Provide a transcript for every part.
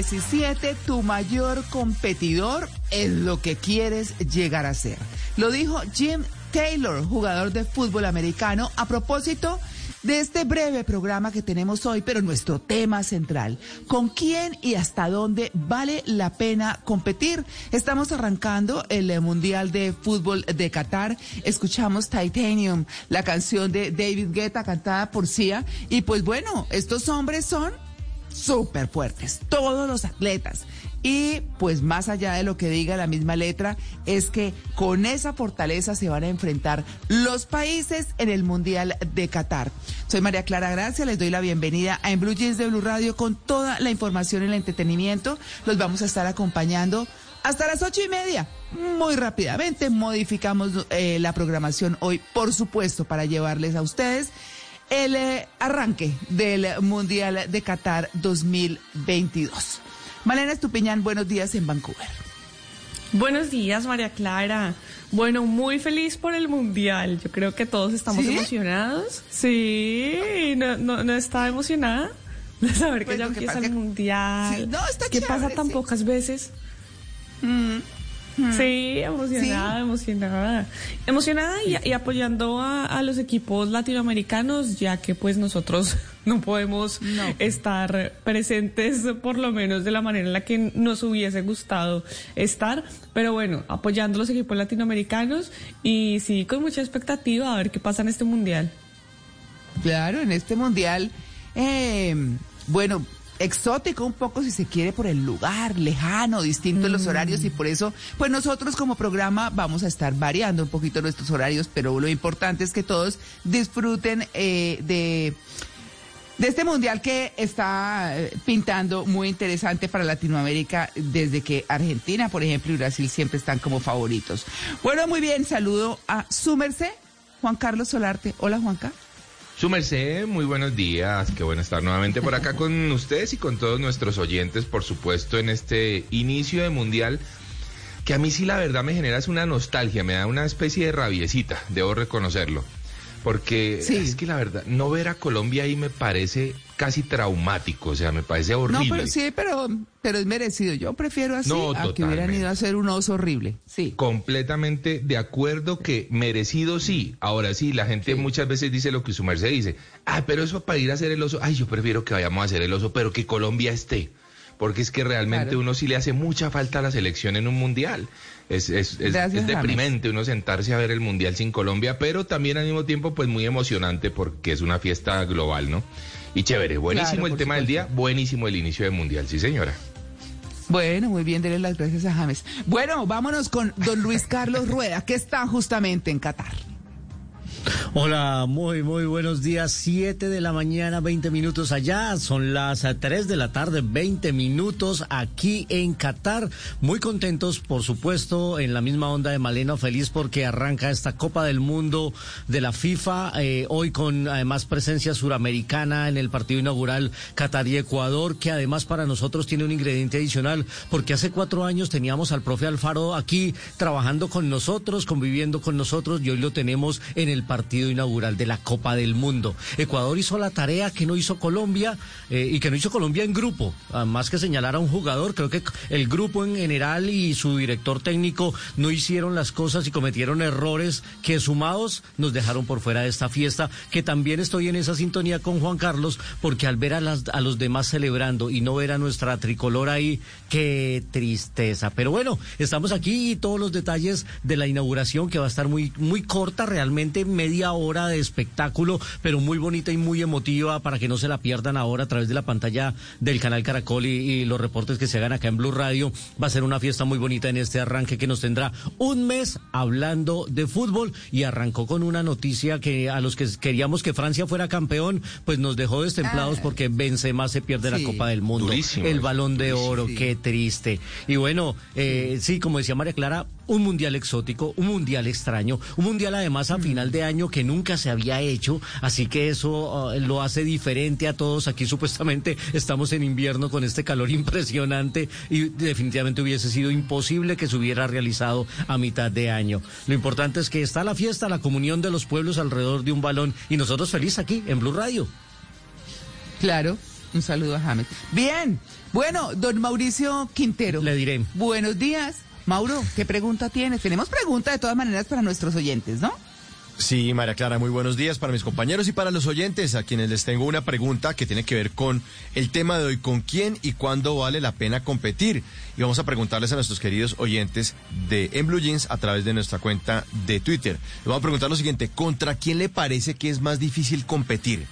17, tu mayor competidor es lo que quieres llegar a ser. Lo dijo Jim Taylor, jugador de fútbol americano, a propósito de este breve programa que tenemos hoy, pero nuestro tema central, ¿con quién y hasta dónde vale la pena competir? Estamos arrancando el Mundial de Fútbol de Qatar, escuchamos Titanium, la canción de David Guetta cantada por Sia, y pues bueno, estos hombres son súper fuertes, todos los atletas. Y pues más allá de lo que diga la misma letra, es que con esa fortaleza se van a enfrentar los países en el Mundial de Qatar. Soy María Clara Gracia, les doy la bienvenida a En Blue Jeans de Blue Radio con toda la información y el entretenimiento. Los vamos a estar acompañando hasta las ocho y media. Muy rápidamente modificamos eh, la programación hoy, por supuesto, para llevarles a ustedes el eh, arranque del Mundial de Qatar 2022. Malena Estupiñán, buenos días en Vancouver. Buenos días, María Clara. Bueno, muy feliz por el mundial. Yo creo que todos estamos ¿Sí? emocionados. Sí, no, no, no está emocionada de saber que ya que empieza el mundial. Sí, no, está ¿Qué pasa tan sí. pocas veces? Sí, emocionada, emocionada. Emocionada y, y apoyando a, a los equipos latinoamericanos, ya que pues nosotros no podemos No. estar presentes por lo menos de la manera en la que nos hubiese gustado estar. Pero bueno, apoyando a los equipos latinoamericanos y sí, con mucha expectativa a ver qué pasa en este mundial. Claro, en este Mundial, eh, bueno, exótico un poco si se quiere por el lugar, lejano, distinto en los horarios y por eso, pues nosotros como programa vamos a estar variando un poquito nuestros horarios, pero lo importante es que todos disfruten eh, de de este mundial que está eh, pintando muy interesante para Latinoamérica desde que Argentina, por ejemplo, y Brasil siempre están como favoritos. Bueno, muy bien, saludo a su merced, Juan Carlos Solarte. Hola, Juanca. Su merced, muy buenos días. Qué bueno estar nuevamente por acá con ustedes y con todos nuestros oyentes, por supuesto, en este inicio de mundial que a mí sí la verdad me genera es una nostalgia, me da una especie de rabiecita, debo reconocerlo. Porque Sí. es que la verdad, no ver a Colombia ahí me parece casi traumático, o sea, me parece No, horrible. pero sí, pero, pero es merecido. Yo prefiero así No, a que hubieran ido a hacer un oso horrible. Sí. Completamente de acuerdo que merecido sí. Ahora sí, la gente muchas veces dice lo que su merced dice. Ah, pero eso para ir a hacer el oso. Ay, yo prefiero que vayamos a hacer el oso, pero que Colombia esté. Porque es que realmente Claro. uno sí le hace mucha falta a la selección en un mundial. Es, es, es- Gracias, es deprimente uno sentarse a ver el mundial sin Colombia, pero también al mismo tiempo pues muy emocionante porque es una fiesta global, ¿no? Y chévere, buenísimo Claro, el tema del día, buenísimo el inicio del mundial, sí señora. Bueno, muy bien, denle las gracias a James. Bueno, vámonos con don Luis Carlos Rueda, que está justamente en Qatar. Hola, muy, muy buenos días. 7 de la mañana, 20 minutos allá. Son las eh, 3 de la tarde, 20 minutos aquí en Qatar. Muy contentos, por supuesto, en la misma onda de Maleno. Feliz porque arranca esta Copa del Mundo de la FIFA. eh, hoy con además presencia suramericana en el partido inaugural Qatar y Ecuador, que además para nosotros tiene un ingrediente adicional, porque hace cuatro años teníamos al profe Alfaro aquí trabajando con nosotros, conviviendo con nosotros, y hoy lo tenemos en el partido inaugural de la Copa del Mundo. Ecuador hizo la tarea que no hizo Colombia eh, y que no hizo Colombia en grupo. Ah, Más que señalar a un jugador, creo que el grupo en general y su director técnico no hicieron las cosas y cometieron errores que sumados nos dejaron por fuera de esta fiesta, que también estoy en esa sintonía con Juan Carlos, porque al ver a, las, a los demás celebrando y no ver a nuestra tricolor ahí, qué tristeza. Pero bueno, estamos aquí y todos los detalles de la inauguración que va a estar muy, muy corta, realmente media hora de espectáculo, pero muy bonita y muy emotiva para que no se la pierdan ahora a través de la pantalla del canal Caracol y, y los reportes que se hagan acá en Blue Radio. Va a ser una fiesta muy bonita en este arranque que nos tendrá un mes hablando de fútbol y arrancó con una noticia que a los que queríamos que Francia fuera campeón, pues nos dejó destemplados Ah. porque Benzema se pierde Sí. la Copa del Mundo, Durísimo el balón de durísimo. oro, qué triste. Y bueno, eh, sí, como decía María Clara, un mundial exótico, un mundial extraño, un mundial además a final de año que nunca se había hecho, así que eso eh, lo hace diferente a todos. Aquí supuestamente estamos en invierno con este calor impresionante y definitivamente hubiese sido imposible que se hubiera realizado a mitad de año. Lo importante es que está la fiesta, la comunión de los pueblos alrededor de un balón y nosotros felices aquí en Blue Radio. Claro, un saludo a James. Bien, bueno, don Mauricio Quintero. Le diré. Buenos días. Mauro, ¿qué pregunta tienes? Tenemos pregunta de todas maneras para nuestros oyentes, ¿no? Sí, María Clara, muy buenos días para mis compañeros y para los oyentes, a quienes les tengo una pregunta que tiene que ver con el tema de hoy, con quién y cuándo vale la pena competir. Y vamos a preguntarles a nuestros queridos oyentes de En Blue Jeans a través de nuestra cuenta de Twitter. Les vamos a preguntar lo siguiente, ¿contra quién le parece que es más difícil competir?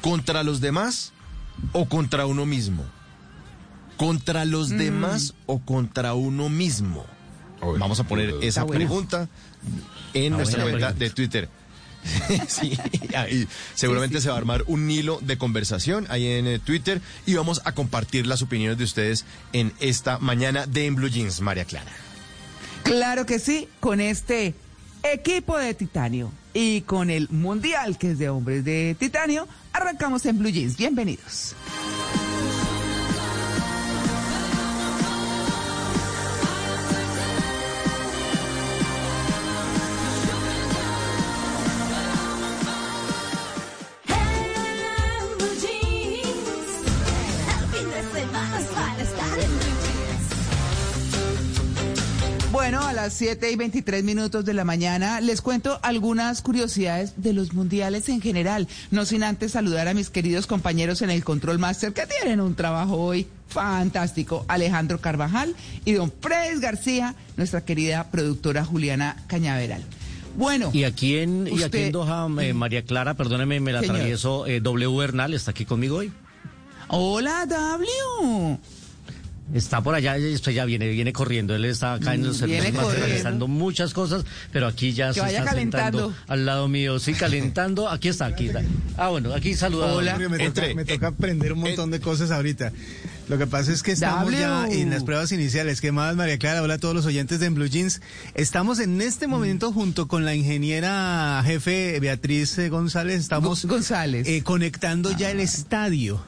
¿Contra los demás o contra uno mismo? ¿Contra los demás o contra uno mismo? Vamos a poner esa pregunta en nuestra cuenta pregunta. de Twitter. sí, ahí seguramente se va a armar un hilo de conversación ahí en eh, Twitter y vamos a compartir las opiniones de ustedes en esta mañana de En Blue Jeans, María Clara. Claro que sí, con este equipo de titanio y con el mundial que es de hombres de titanio, arrancamos en Blue Jeans. Bienvenidos. Bueno, a las 7 y 23 minutos de la mañana les cuento algunas curiosidades de los mundiales en general, no sin antes saludar a mis queridos compañeros en el Control Master que tienen un trabajo hoy fantástico, Alejandro Carvajal y don Fred García, nuestra querida productora Juliana Cañaveral. Bueno, Y aquí en, y aquí en Doha, eh, María Clara, perdóneme, me la Señor. atravieso, eh, W Bernal está aquí conmigo hoy. hola W. Está por allá, esto ya viene, viene corriendo. Él está acá en los Mm, servicios realizando muchas cosas, pero aquí ya Que se vaya está calentando. sentando al lado mío. Sí, calentando. Aquí está, aquí está. Ah, bueno, aquí saluda. Hola. Me toca, Entre. me toca aprender un montón de cosas ahorita. Lo que pasa es que estamos W. ya en las pruebas iniciales. ¿Qué más, María Clara? Hola a todos los oyentes de En Blue Jeans. Estamos en este momento junto con la ingeniera jefe Beatriz eh, González. Estamos Go- González. eh, conectando ya el estadio.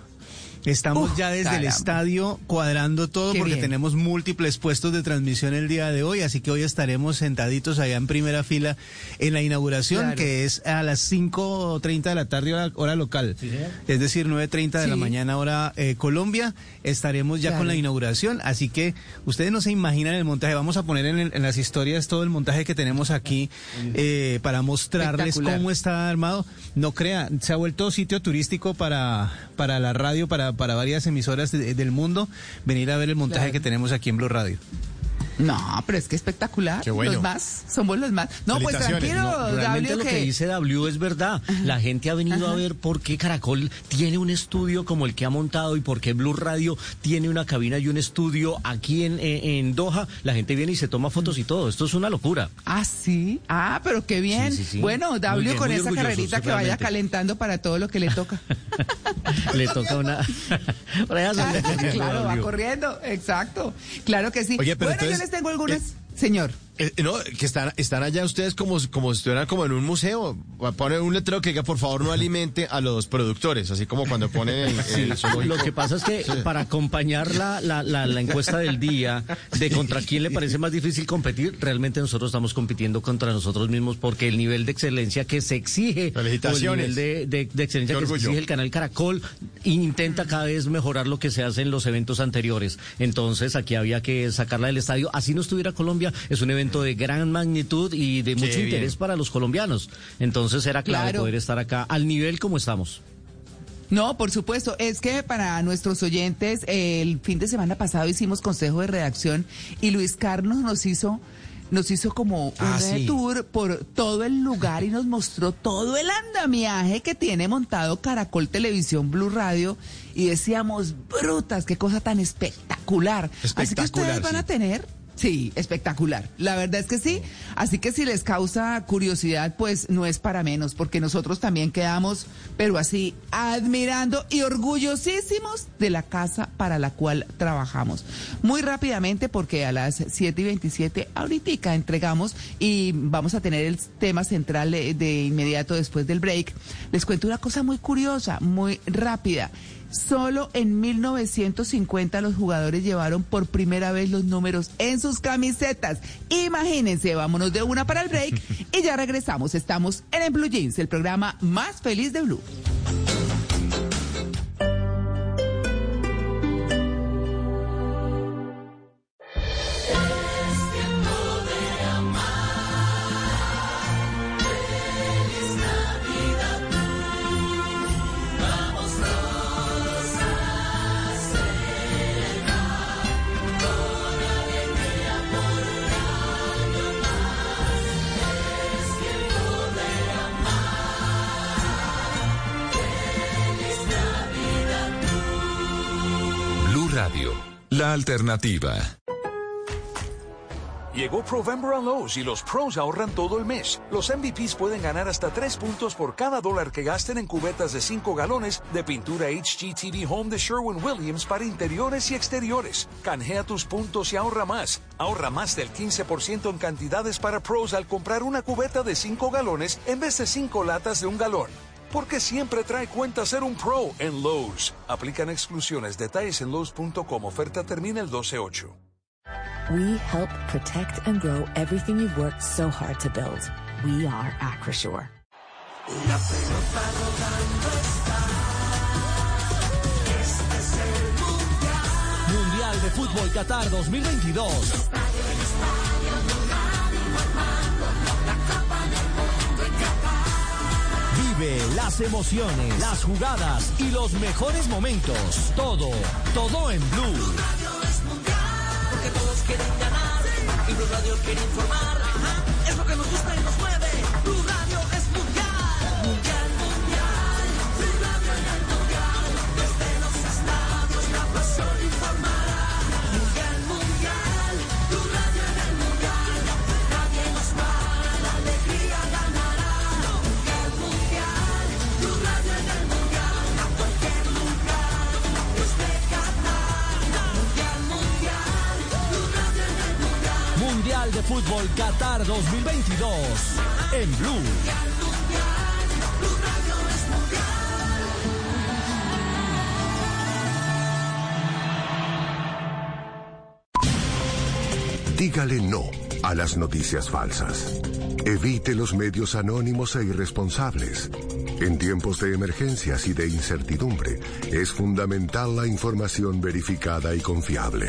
Estamos Uf, ya desde el estadio cuadrando todo Qué porque bien. tenemos múltiples puestos de transmisión el día de hoy, así que hoy estaremos sentaditos allá en primera fila en la inauguración, Claro. que es a las 5.30 de la tarde hora, hora local, es decir, 9.30 de la mañana hora eh, Colombia. Estaremos ya Claro. con la inauguración, así que ustedes no se imaginan el montaje. Vamos a poner en, el- en las historias todo el montaje que tenemos aquí eh, para mostrarles cómo está armado. No crea, se ha vuelto sitio turístico para, para la radio, para, para varias emisoras de- del mundo, venir a ver el montaje Claro. que tenemos aquí en Blue Radio. No, pero es que espectacular. Qué bueno. Los más, somos los más. No, pues tranquilo, No, realmente lo que que dice W es verdad. La gente ha venido a ver por qué Caracol tiene un estudio como el que ha montado y por qué Blue Radio tiene una cabina y un estudio aquí en, en, en Doha. La gente viene y se toma fotos y todo. Esto es una locura. Ah, sí. Ah, pero qué bien. Sí, sí, sí. Bueno, W bien, con esa carrerita que vaya calentando para todo lo que le toca. Le toca una. Claro, va corriendo. Exacto. Claro que sí. Oye, pero bueno, yo entonces, tengo algunas. eh, Señor. Eh, no, que están, están allá ustedes como, como si estuvieran como en un museo. Ponen un letrero que diga, por favor, no alimente a los productores, así como cuando ponen el, el zoológico. Lo que pasa es que para acompañar la, la, la, la encuesta del día de contra quién le parece más difícil competir, realmente nosotros estamos compitiendo contra nosotros mismos porque el nivel de excelencia que se exige, el nivel de, de- de excelencia que se exige el canal Caracol intenta cada vez mejorar lo que se hace en los eventos anteriores. Entonces aquí había que sacarla del estadio. Así no estuviera Colombia, es un evento de gran magnitud y de mucho interés para los colombianos. Entonces era clave Claro. poder estar acá al nivel como estamos. No, por supuesto. Es que para nuestros oyentes, el fin de semana pasado hicimos consejo de redacción y Luis Carlos nos hizo, nos hizo como un Ah, sí. tour por todo el lugar y nos mostró todo el andamiaje que tiene montado Caracol Televisión Blue Radio y decíamos, brutas, qué cosa tan espectacular. Así que ustedes van a tener Sí, espectacular. La verdad es que sí. Así que si les causa curiosidad, pues no es para menos, porque nosotros también quedamos, pero así, admirando y orgullosísimos de la casa para la cual trabajamos. Muy rápidamente, porque a las 7 y 27 ahorita entregamos y vamos a tener el tema central de, de inmediato después del break. Les cuento una cosa muy curiosa, muy rápida. Solo en 1950 los jugadores llevaron por primera vez los números en sus camisetas. Imagínense, vámonos de una para el break y ya regresamos. Estamos en el Blue Jeans, el programa más feliz de Blue. Blue la alternativa. Llegó Provember a Lowe's y los pros ahorran todo el mes. Los MVPs pueden ganar hasta 3 puntos por cada dólar que gasten en cubetas de 5 galones de pintura HGTV Home de Sherwin-Williams para interiores y exteriores. Canjea tus puntos y ahorra más. Ahorra más del 15% en cantidades para pros al comprar una cubeta de 5 galones en vez de 5 latas de un galón. Porque siempre trae cuenta ser un pro en Lowe's. Aplican exclusiones. Detalles en Lowe's.com. Oferta termina el 12-8. We help protect and grow everything you've worked so hard to build. We are Acrisure. Mundial de Fútbol Qatar 2022. Vive las emociones, las jugadas y los mejores momentos. Todo, todo en Blue. Porque todos quieren ganar y Blue Radio quiere informar. Fútbol Qatar 2022 en Blue. Dígale no a las noticias falsas. Evite los medios anónimos e irresponsables. En tiempos de emergencias y de incertidumbre, es fundamental la información verificada y confiable.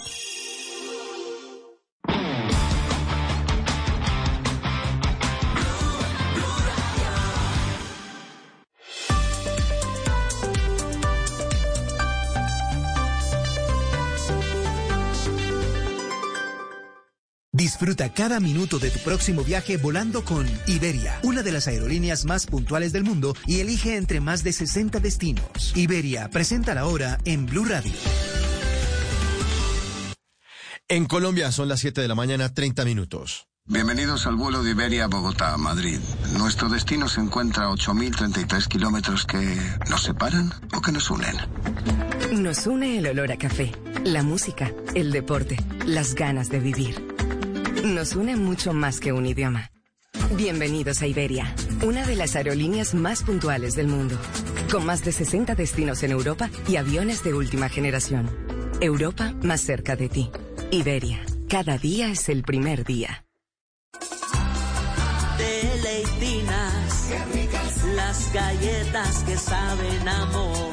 Disfruta cada minuto de tu próximo viaje volando con Iberia, una de las aerolíneas más puntuales del mundo y elige entre más de 60 destinos. Iberia, presenta la hora en Blue Radio. En Colombia son las 7 de la mañana, 30 minutos. Bienvenidos al vuelo de Iberia Bogotá, Madrid. Nuestro destino se encuentra a 8.033 kilómetros que nos separan o que nos unen. Nos une el olor a café, la música, el deporte, las ganas de vivir. Nos une mucho más que un idioma. Bienvenidos a Iberia, una de las aerolíneas más puntuales del mundo, con más de 60 destinos en Europa y aviones de última generación. Europa más cerca de ti. Iberia, cada día es el primer día. Deleitinas. Las galletas que saben amor.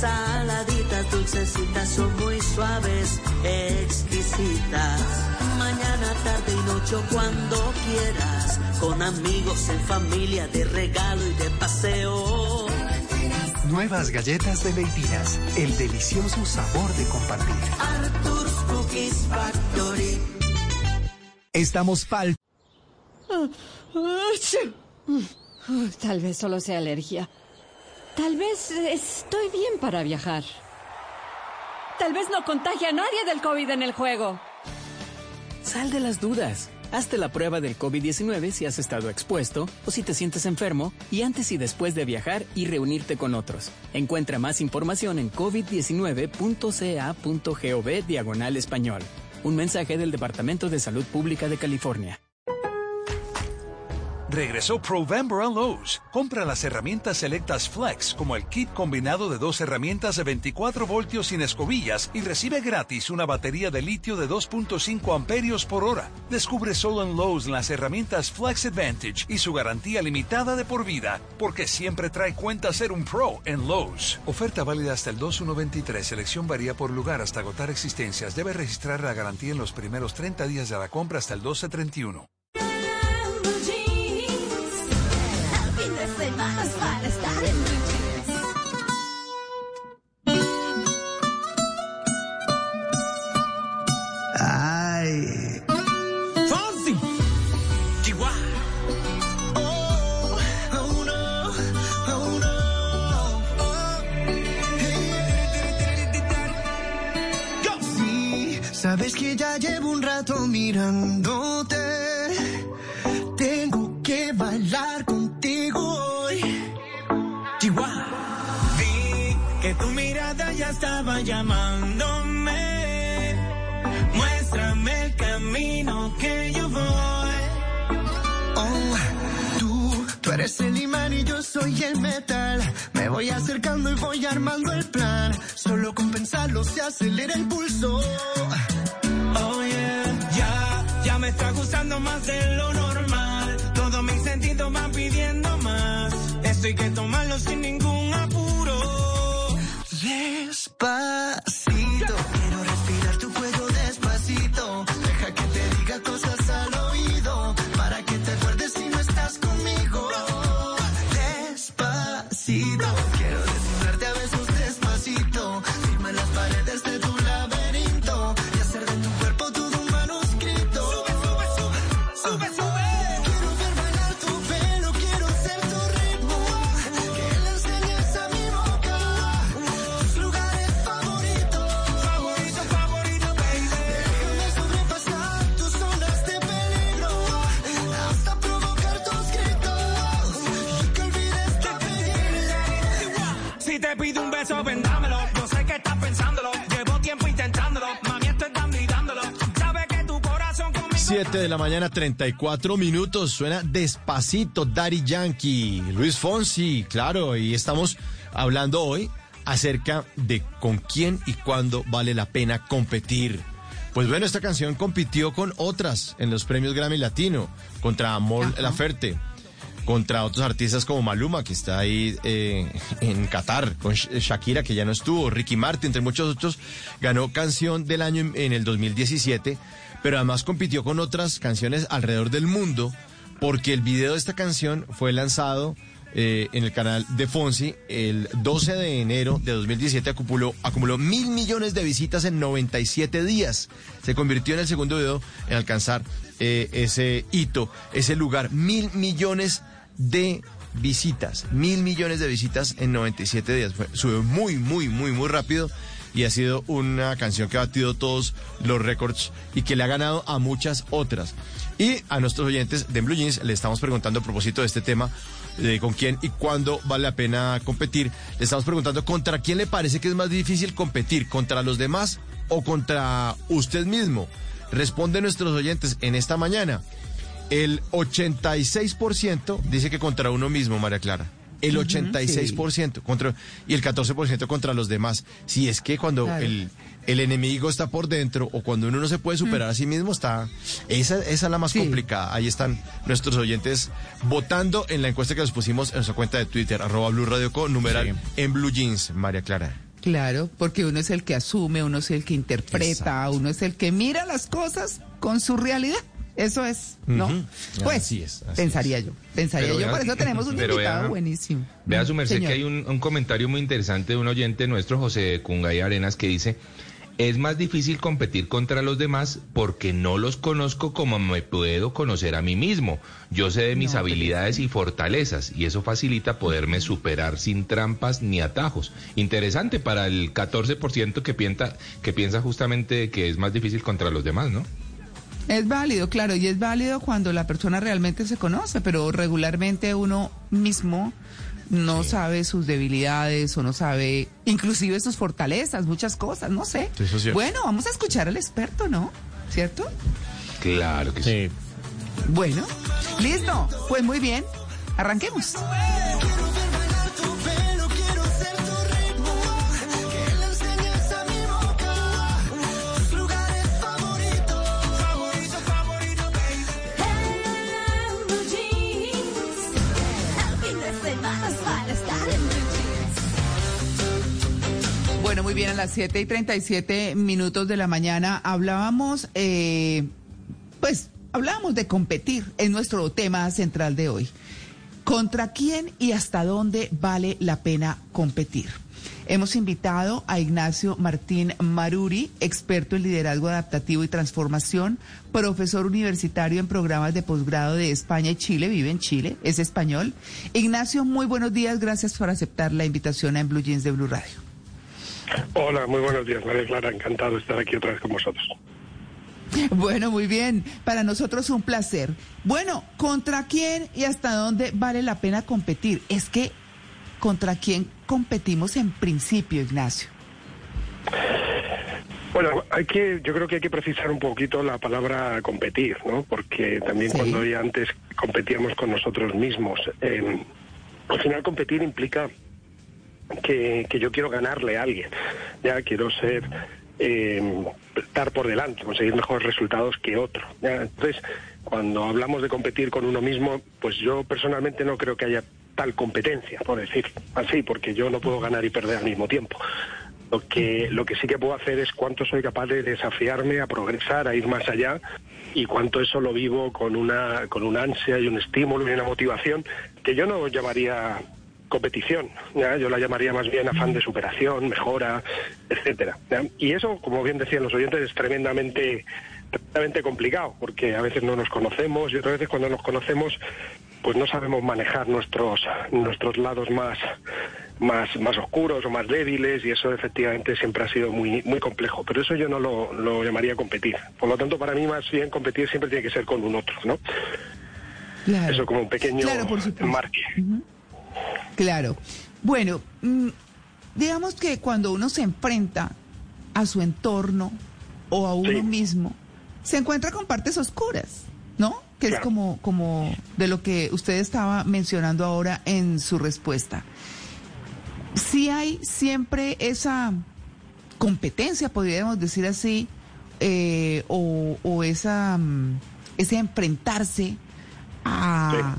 Saladitas, dulcecitas, son muy suaves, exquisitas. Mañana, tarde y noche o cuando quieras. Con amigos, en familia, de regalo y de paseo. Nuevas galletas de Leitinas, el delicioso sabor de compartir. Arthur's Cookies Factory. Estamos pal... Tal vez solo sea alergia. Tal vez estoy bien para viajar. Tal vez no contagie a nadie del COVID en el juego. Sal de las dudas. Hazte la prueba del COVID-19 si has estado expuesto o si te sientes enfermo y antes y después de viajar y reunirte con otros. Encuentra más información en covid19.ca.gov diagonal español. Un mensaje del Departamento de Salud Pública de California. Regresó Provember a Lowe's. Compra las herramientas selectas Flex, como el kit combinado de dos herramientas de 24 voltios sin escobillas y recibe gratis una batería de litio de 2.5 amperios por hora. Descubre solo en Lowe's las herramientas Flex Advantage y su garantía limitada de por vida, porque siempre trae cuenta ser un pro en Lowe's. Oferta válida hasta el 2123. Selección varía por lugar hasta agotar existencias. Debe registrar la garantía en los primeros 30 días de la compra hasta el 1231. Llamándome. Muéstrame el camino que yo voy. Oh, tú, tú eres el imán y yo soy el metal. Me voy acercando y voy armando el plan. Solo con pensarlo se acelera el pulso. Oh yeah, ya, ya me está gustando más de lo normal. Mañana, 34 minutos. Suena despacito Daddy Yankee, Luis Fonsi, claro, y estamos hablando hoy acerca de con quién y cuándo vale la pena competir. Pues bueno, esta canción compitió con otras en los premios Grammy Latino, contra Amor Laferte, contra otros artistas como Maluma, que está ahí eh, en Qatar, con Sh- Shakira, que ya no estuvo, Ricky Martin, entre muchos otros, ganó canción del año en, en el 2017, pero además compitió con otras canciones alrededor del mundo, porque el video de esta canción fue lanzado eh, en el canal de Fonsi el 12 de enero de 2017 acumuló, acumuló mil millones de visitas en 97 días. Se convirtió en el segundo video en alcanzar eh, ese hito, ese lugar. Mil millones de visitas, mil millones de visitas en 97 días. Fue, subió muy, muy, muy, muy rápido y ha sido una canción que ha batido todos los récords y que le ha ganado a muchas otras. Y a nuestros oyentes de Blue Jeans le estamos preguntando a propósito de este tema, con quién y cuándo vale la pena competir. Le estamos preguntando contra quién le parece que es más difícil competir, contra los demás o contra usted mismo. Responde nuestros oyentes en esta mañana. El 86% dice que contra uno mismo, María Clara. El Ujú, 86% contra y el 14% contra los demás. Si es que cuando Claro. el, el enemigo está por dentro o cuando uno no se puede superar a sí mismo está esa, esa es la más complicada. Ahí están nuestros oyentes votando en la encuesta que les pusimos en nuestra cuenta de Twitter arroba Blue Radio con numeral en Blue Jeans, María Clara. Claro, porque uno es el que asume, uno es el que interpreta, uno es el que mira las cosas con su realidad. Eso es, ¿no? Pues, Así es, así pensaría es. yo, pensaría Pero yo, vea- por eso tenemos un invitado vea- buenísimo. Vea su merced Señor. que hay un, un comentario muy interesante de un oyente nuestro, José Cungay Arenas, que dice, es más difícil competir contra los demás porque no los conozco como me puedo conocer a mí mismo. Yo sé de mis habilidades y fortalezas y eso facilita poderme superar sin trampas ni atajos. Interesante para el 14% que piensa, que piensa justamente que es más difícil contra los demás, ¿no? Es válido, claro, y es válido cuando la persona realmente se conoce, pero regularmente uno mismo no sabe sus debilidades o no sabe inclusive sus fortalezas, muchas cosas, no sé. Sí, eso es cierto. bueno, vamos a escuchar al experto, ¿no? ¿Cierto? Claro que sí. Bueno, listo, pues muy bien, arranquemos. Las 7 y 37 minutos de la mañana hablábamos, eh, pues, hablábamos de competir, es nuestro tema central de hoy. ¿Contra quién y hasta dónde vale la pena competir? Hemos invitado a Ignacio Martín Maruri, experto en liderazgo adaptativo y transformación, profesor universitario en programas de posgrado de España y Chile, vive en Chile, es español. Ignacio, muy buenos días, gracias por aceptar la invitación a En Blue Jeans de Blue Radio. Hola, muy buenos días, María Clara. Encantado de estar aquí otra vez con vosotros. Bueno, muy bien. Para nosotros un placer. Bueno, ¿contra quién y hasta dónde vale la pena competir? Es que, ¿contra quién competimos en principio, Ignacio? Bueno, hay que, yo creo que hay que precisar un poquito la palabra competir, ¿no? Porque también Sí. cuando ya antes competíamos con nosotros mismos, eh, al final competir implica que, que yo quiero ganarle a alguien, ya quiero ser eh, estar por delante, conseguir mejores resultados que otro. Entonces, cuando hablamos de competir con uno mismo, pues yo personalmente no creo que haya tal competencia, por decir así, porque yo no puedo ganar y perder al mismo tiempo. Lo que, lo que sí que puedo hacer es cuánto soy capaz de desafiarme a progresar, a ir más allá y cuánto eso lo vivo con una, con una ansia y un estímulo y una motivación que yo no llamaría competición, ¿ya? yo la llamaría más bien afán de superación, mejora, etcétera. ¿ya? Y eso, como bien decían los oyentes, es tremendamente, tremendamente complicado, porque a veces no nos conocemos y otras veces cuando nos conocemos, pues no sabemos manejar nuestros, nuestros lados más, más, más oscuros o más débiles, y eso efectivamente siempre ha sido muy, muy complejo. Pero eso yo no lo, lo llamaría competir. Por lo tanto, para mí más bien competir siempre tiene que ser con un otro, ¿no? Claro. Eso como un pequeño Claro, por enmarque. Claro. Bueno, mm, digamos que cuando uno se enfrenta a su entorno o a uno mismo, se encuentra con partes oscuras, ¿no? Que es como, como de lo que usted estaba mencionando ahora en su respuesta. Sí hay siempre esa competencia, podríamos decir así, eh, o, o esa, mm, ese enfrentarse a,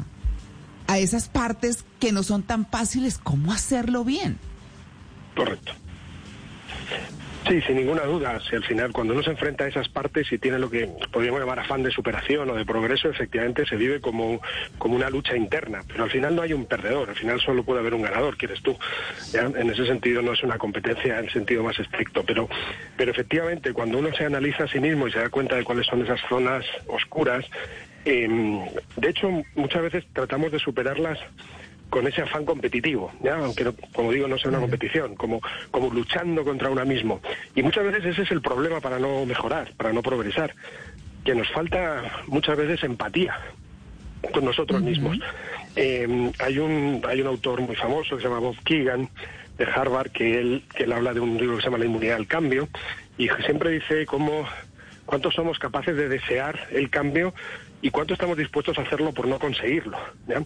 a esas partes que no son tan fáciles, ¿cómo hacerlo bien? Correcto. Sí, sin ninguna duda. Si al final, cuando uno se enfrenta a esas partes y tiene lo que podríamos llamar afán de superación o de progreso, efectivamente se vive como, como una lucha interna. Pero al final no hay un perdedor, al final solo puede haber un ganador, que eres tú. En ese sentido no es una competencia en sentido más estricto. Pero, pero efectivamente, cuando uno se analiza a sí mismo y se da cuenta de cuáles son esas zonas oscuras, em, de hecho, muchas veces tratamos de superarlas con ese afán competitivo, ¿ya? aunque no- como digo no sea una competición, como, como luchando contra uno mismo. Y muchas veces ese es el problema para no mejorar, para no progresar, que nos falta muchas veces empatía con nosotros mismos. Eh, hay un hay un autor muy famoso que se llama Bob Keegan de Harvard que él que él habla de un libro que se llama La inmunidad al cambio y siempre dice cómo cuánto somos capaces de desear el cambio y cuánto estamos dispuestos a hacerlo por no conseguirlo. ¿ya?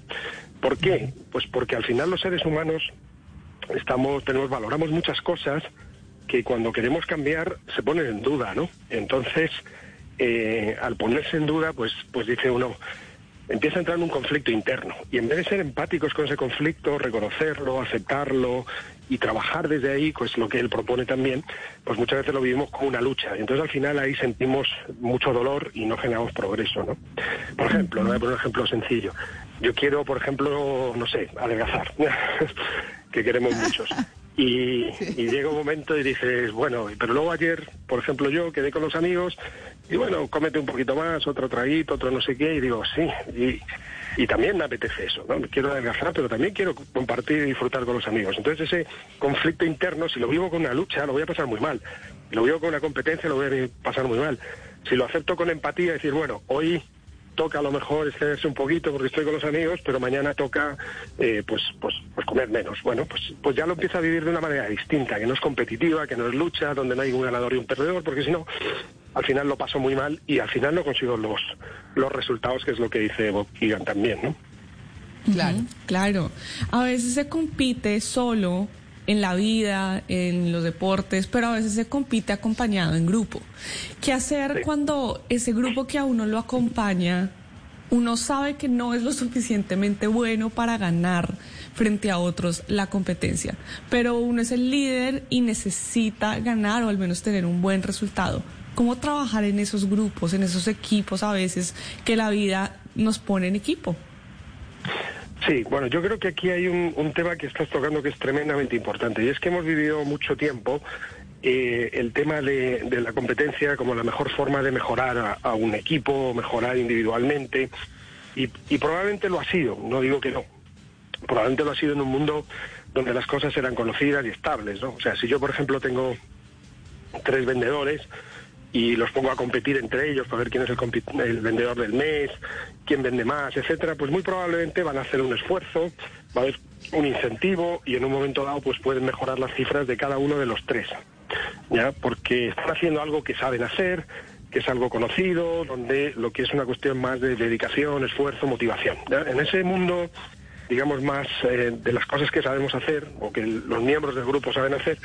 ¿Por qué? Pues porque al final los seres humanos estamos tenemos valoramos muchas cosas que cuando queremos cambiar se ponen en duda, ¿no? Entonces, eh, al ponerse en duda, pues, pues dice uno, empieza a entrar en un conflicto interno. Y en vez de ser empáticos con ese conflicto, reconocerlo, aceptarlo y trabajar desde ahí, pues lo que él propone también, pues muchas veces lo vivimos como una lucha. Entonces al final ahí sentimos mucho dolor y no generamos progreso, ¿no? Por ejemplo, no voy a poner un ejemplo sencillo. Yo quiero, por ejemplo, no sé, adelgazar, que queremos muchos. Y, y llega un momento y dices, bueno, pero luego ayer, por ejemplo, yo quedé con los amigos y bueno, cómete un poquito más, otro traguito, otro no sé qué, y digo, sí, y, y también me apetece eso, ¿no? Quiero adelgazar, pero también quiero compartir y disfrutar con los amigos. Entonces ese conflicto interno, si lo vivo con una lucha, lo voy a pasar muy mal. Si lo vivo con una competencia, lo voy a pasar muy mal. Si lo acepto con empatía, decir, bueno, hoy toca a lo mejor excederse un poquito porque estoy con los amigos, pero mañana toca eh, pues, pues, pues comer menos. Bueno, pues, pues ya lo empiezo a vivir de una manera distinta, que no es competitiva, que no es lucha, donde no hay un ganador y un perdedor, porque si no, al final lo paso muy mal y al final no consigo los, los resultados, que es lo que dice Bob Keegan también, ¿no? Claro. Claro. A veces se compite solo en la vida, en los deportes, pero a veces se compite acompañado en grupo. ¿Qué hacer cuando ese grupo que a uno lo acompaña, uno sabe que no es lo suficientemente bueno para ganar frente a otros la competencia, pero uno es el líder y necesita ganar o al menos tener un buen resultado? ¿Cómo trabajar en esos grupos, en esos equipos a veces que la vida nos pone en equipo? Sí, bueno, yo creo que aquí hay un, tema que estás tocando que es tremendamente importante y es que hemos vivido mucho tiempo eh, el tema de, la competencia como la mejor forma de mejorar a, a un equipo, mejorar individualmente y, y probablemente lo ha sido, no digo que no, probablemente lo ha sido en un mundo donde las cosas eran conocidas y estables, ¿no? O sea, si yo, por ejemplo, tengo tres vendedores y los pongo a competir entre ellos para ver quién es el, el vendedor del mes, quién vende más, etcétera, pues muy probablemente van a hacer un esfuerzo, va a haber un incentivo y en un momento dado pues pueden mejorar las cifras de cada uno de los tres, ya, porque están haciendo algo que saben hacer, que es algo conocido, donde lo que es una cuestión más de dedicación, esfuerzo, motivación. En ese mundo digamos más eh, de las cosas que sabemos hacer o que los miembros del grupo saben hacer,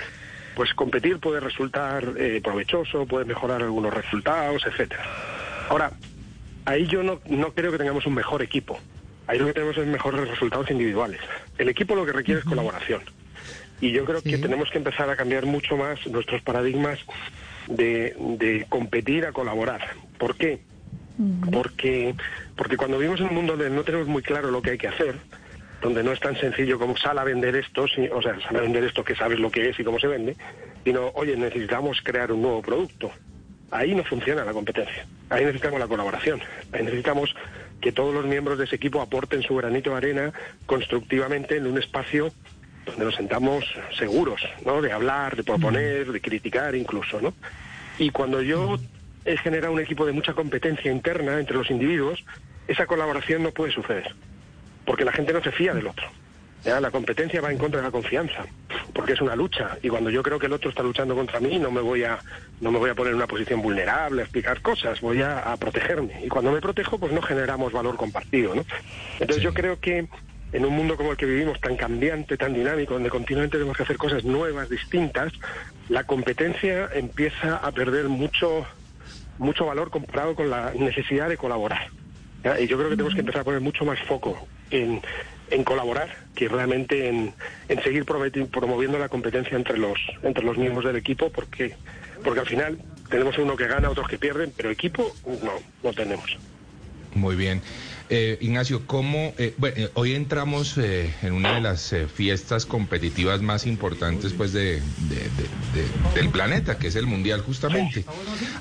pues competir puede resultar eh, provechoso, puede mejorar algunos resultados, etcétera. Ahora, ahí yo no, no creo que tengamos un mejor equipo. Ahí lo que tenemos es mejores resultados individuales. El equipo lo que requiere es colaboración. Y yo creo que tenemos que empezar a cambiar mucho más nuestros paradigmas de, de competir a colaborar. ¿Por qué? Porque, porque cuando vivimos en un mundo donde no tenemos muy claro lo que hay que hacer, donde no es tan sencillo como sal a vender esto, o sea, sal a vender esto que sabes lo que es y cómo se vende, sino, oye, necesitamos crear un nuevo producto. Ahí no funciona la competencia. Ahí necesitamos la colaboración. Ahí necesitamos que todos los miembros de ese equipo aporten su granito de arena constructivamente en un espacio donde nos sentamos seguros, ¿no? De hablar, de proponer, de criticar incluso, ¿no? Y cuando yo he generado un equipo de mucha competencia interna entre los individuos, esa colaboración no puede suceder, porque la gente no se fía del otro. ¿ya? La competencia va en contra de la confianza, porque es una lucha. Y cuando yo creo que el otro está luchando contra mí, no me voy a, no me voy a poner en una posición vulnerable, a explicar cosas, voy a, a protegerme. Y cuando me protejo, pues no generamos valor compartido, ¿no? Entonces yo creo que en un mundo como el que vivimos, tan cambiante, tan dinámico, donde continuamente tenemos que hacer cosas nuevas, distintas, la competencia empieza a perder mucho, mucho valor comparado con la necesidad de colaborar. ¿ya? Y yo creo que tenemos que empezar a poner mucho más foco en, en colaborar que realmente en, en seguir promoviendo la competencia entre los, entre los miembros del equipo, porque, porque al final tenemos uno que gana, otros que pierden, pero equipo no, no tenemos. Muy bien. Eh, Ignacio, ¿cómo? eh, bueno, eh, hoy entramos eh, en una de las eh, fiestas competitivas más importantes pues de, de- de- de- del planeta, que es el Mundial justamente.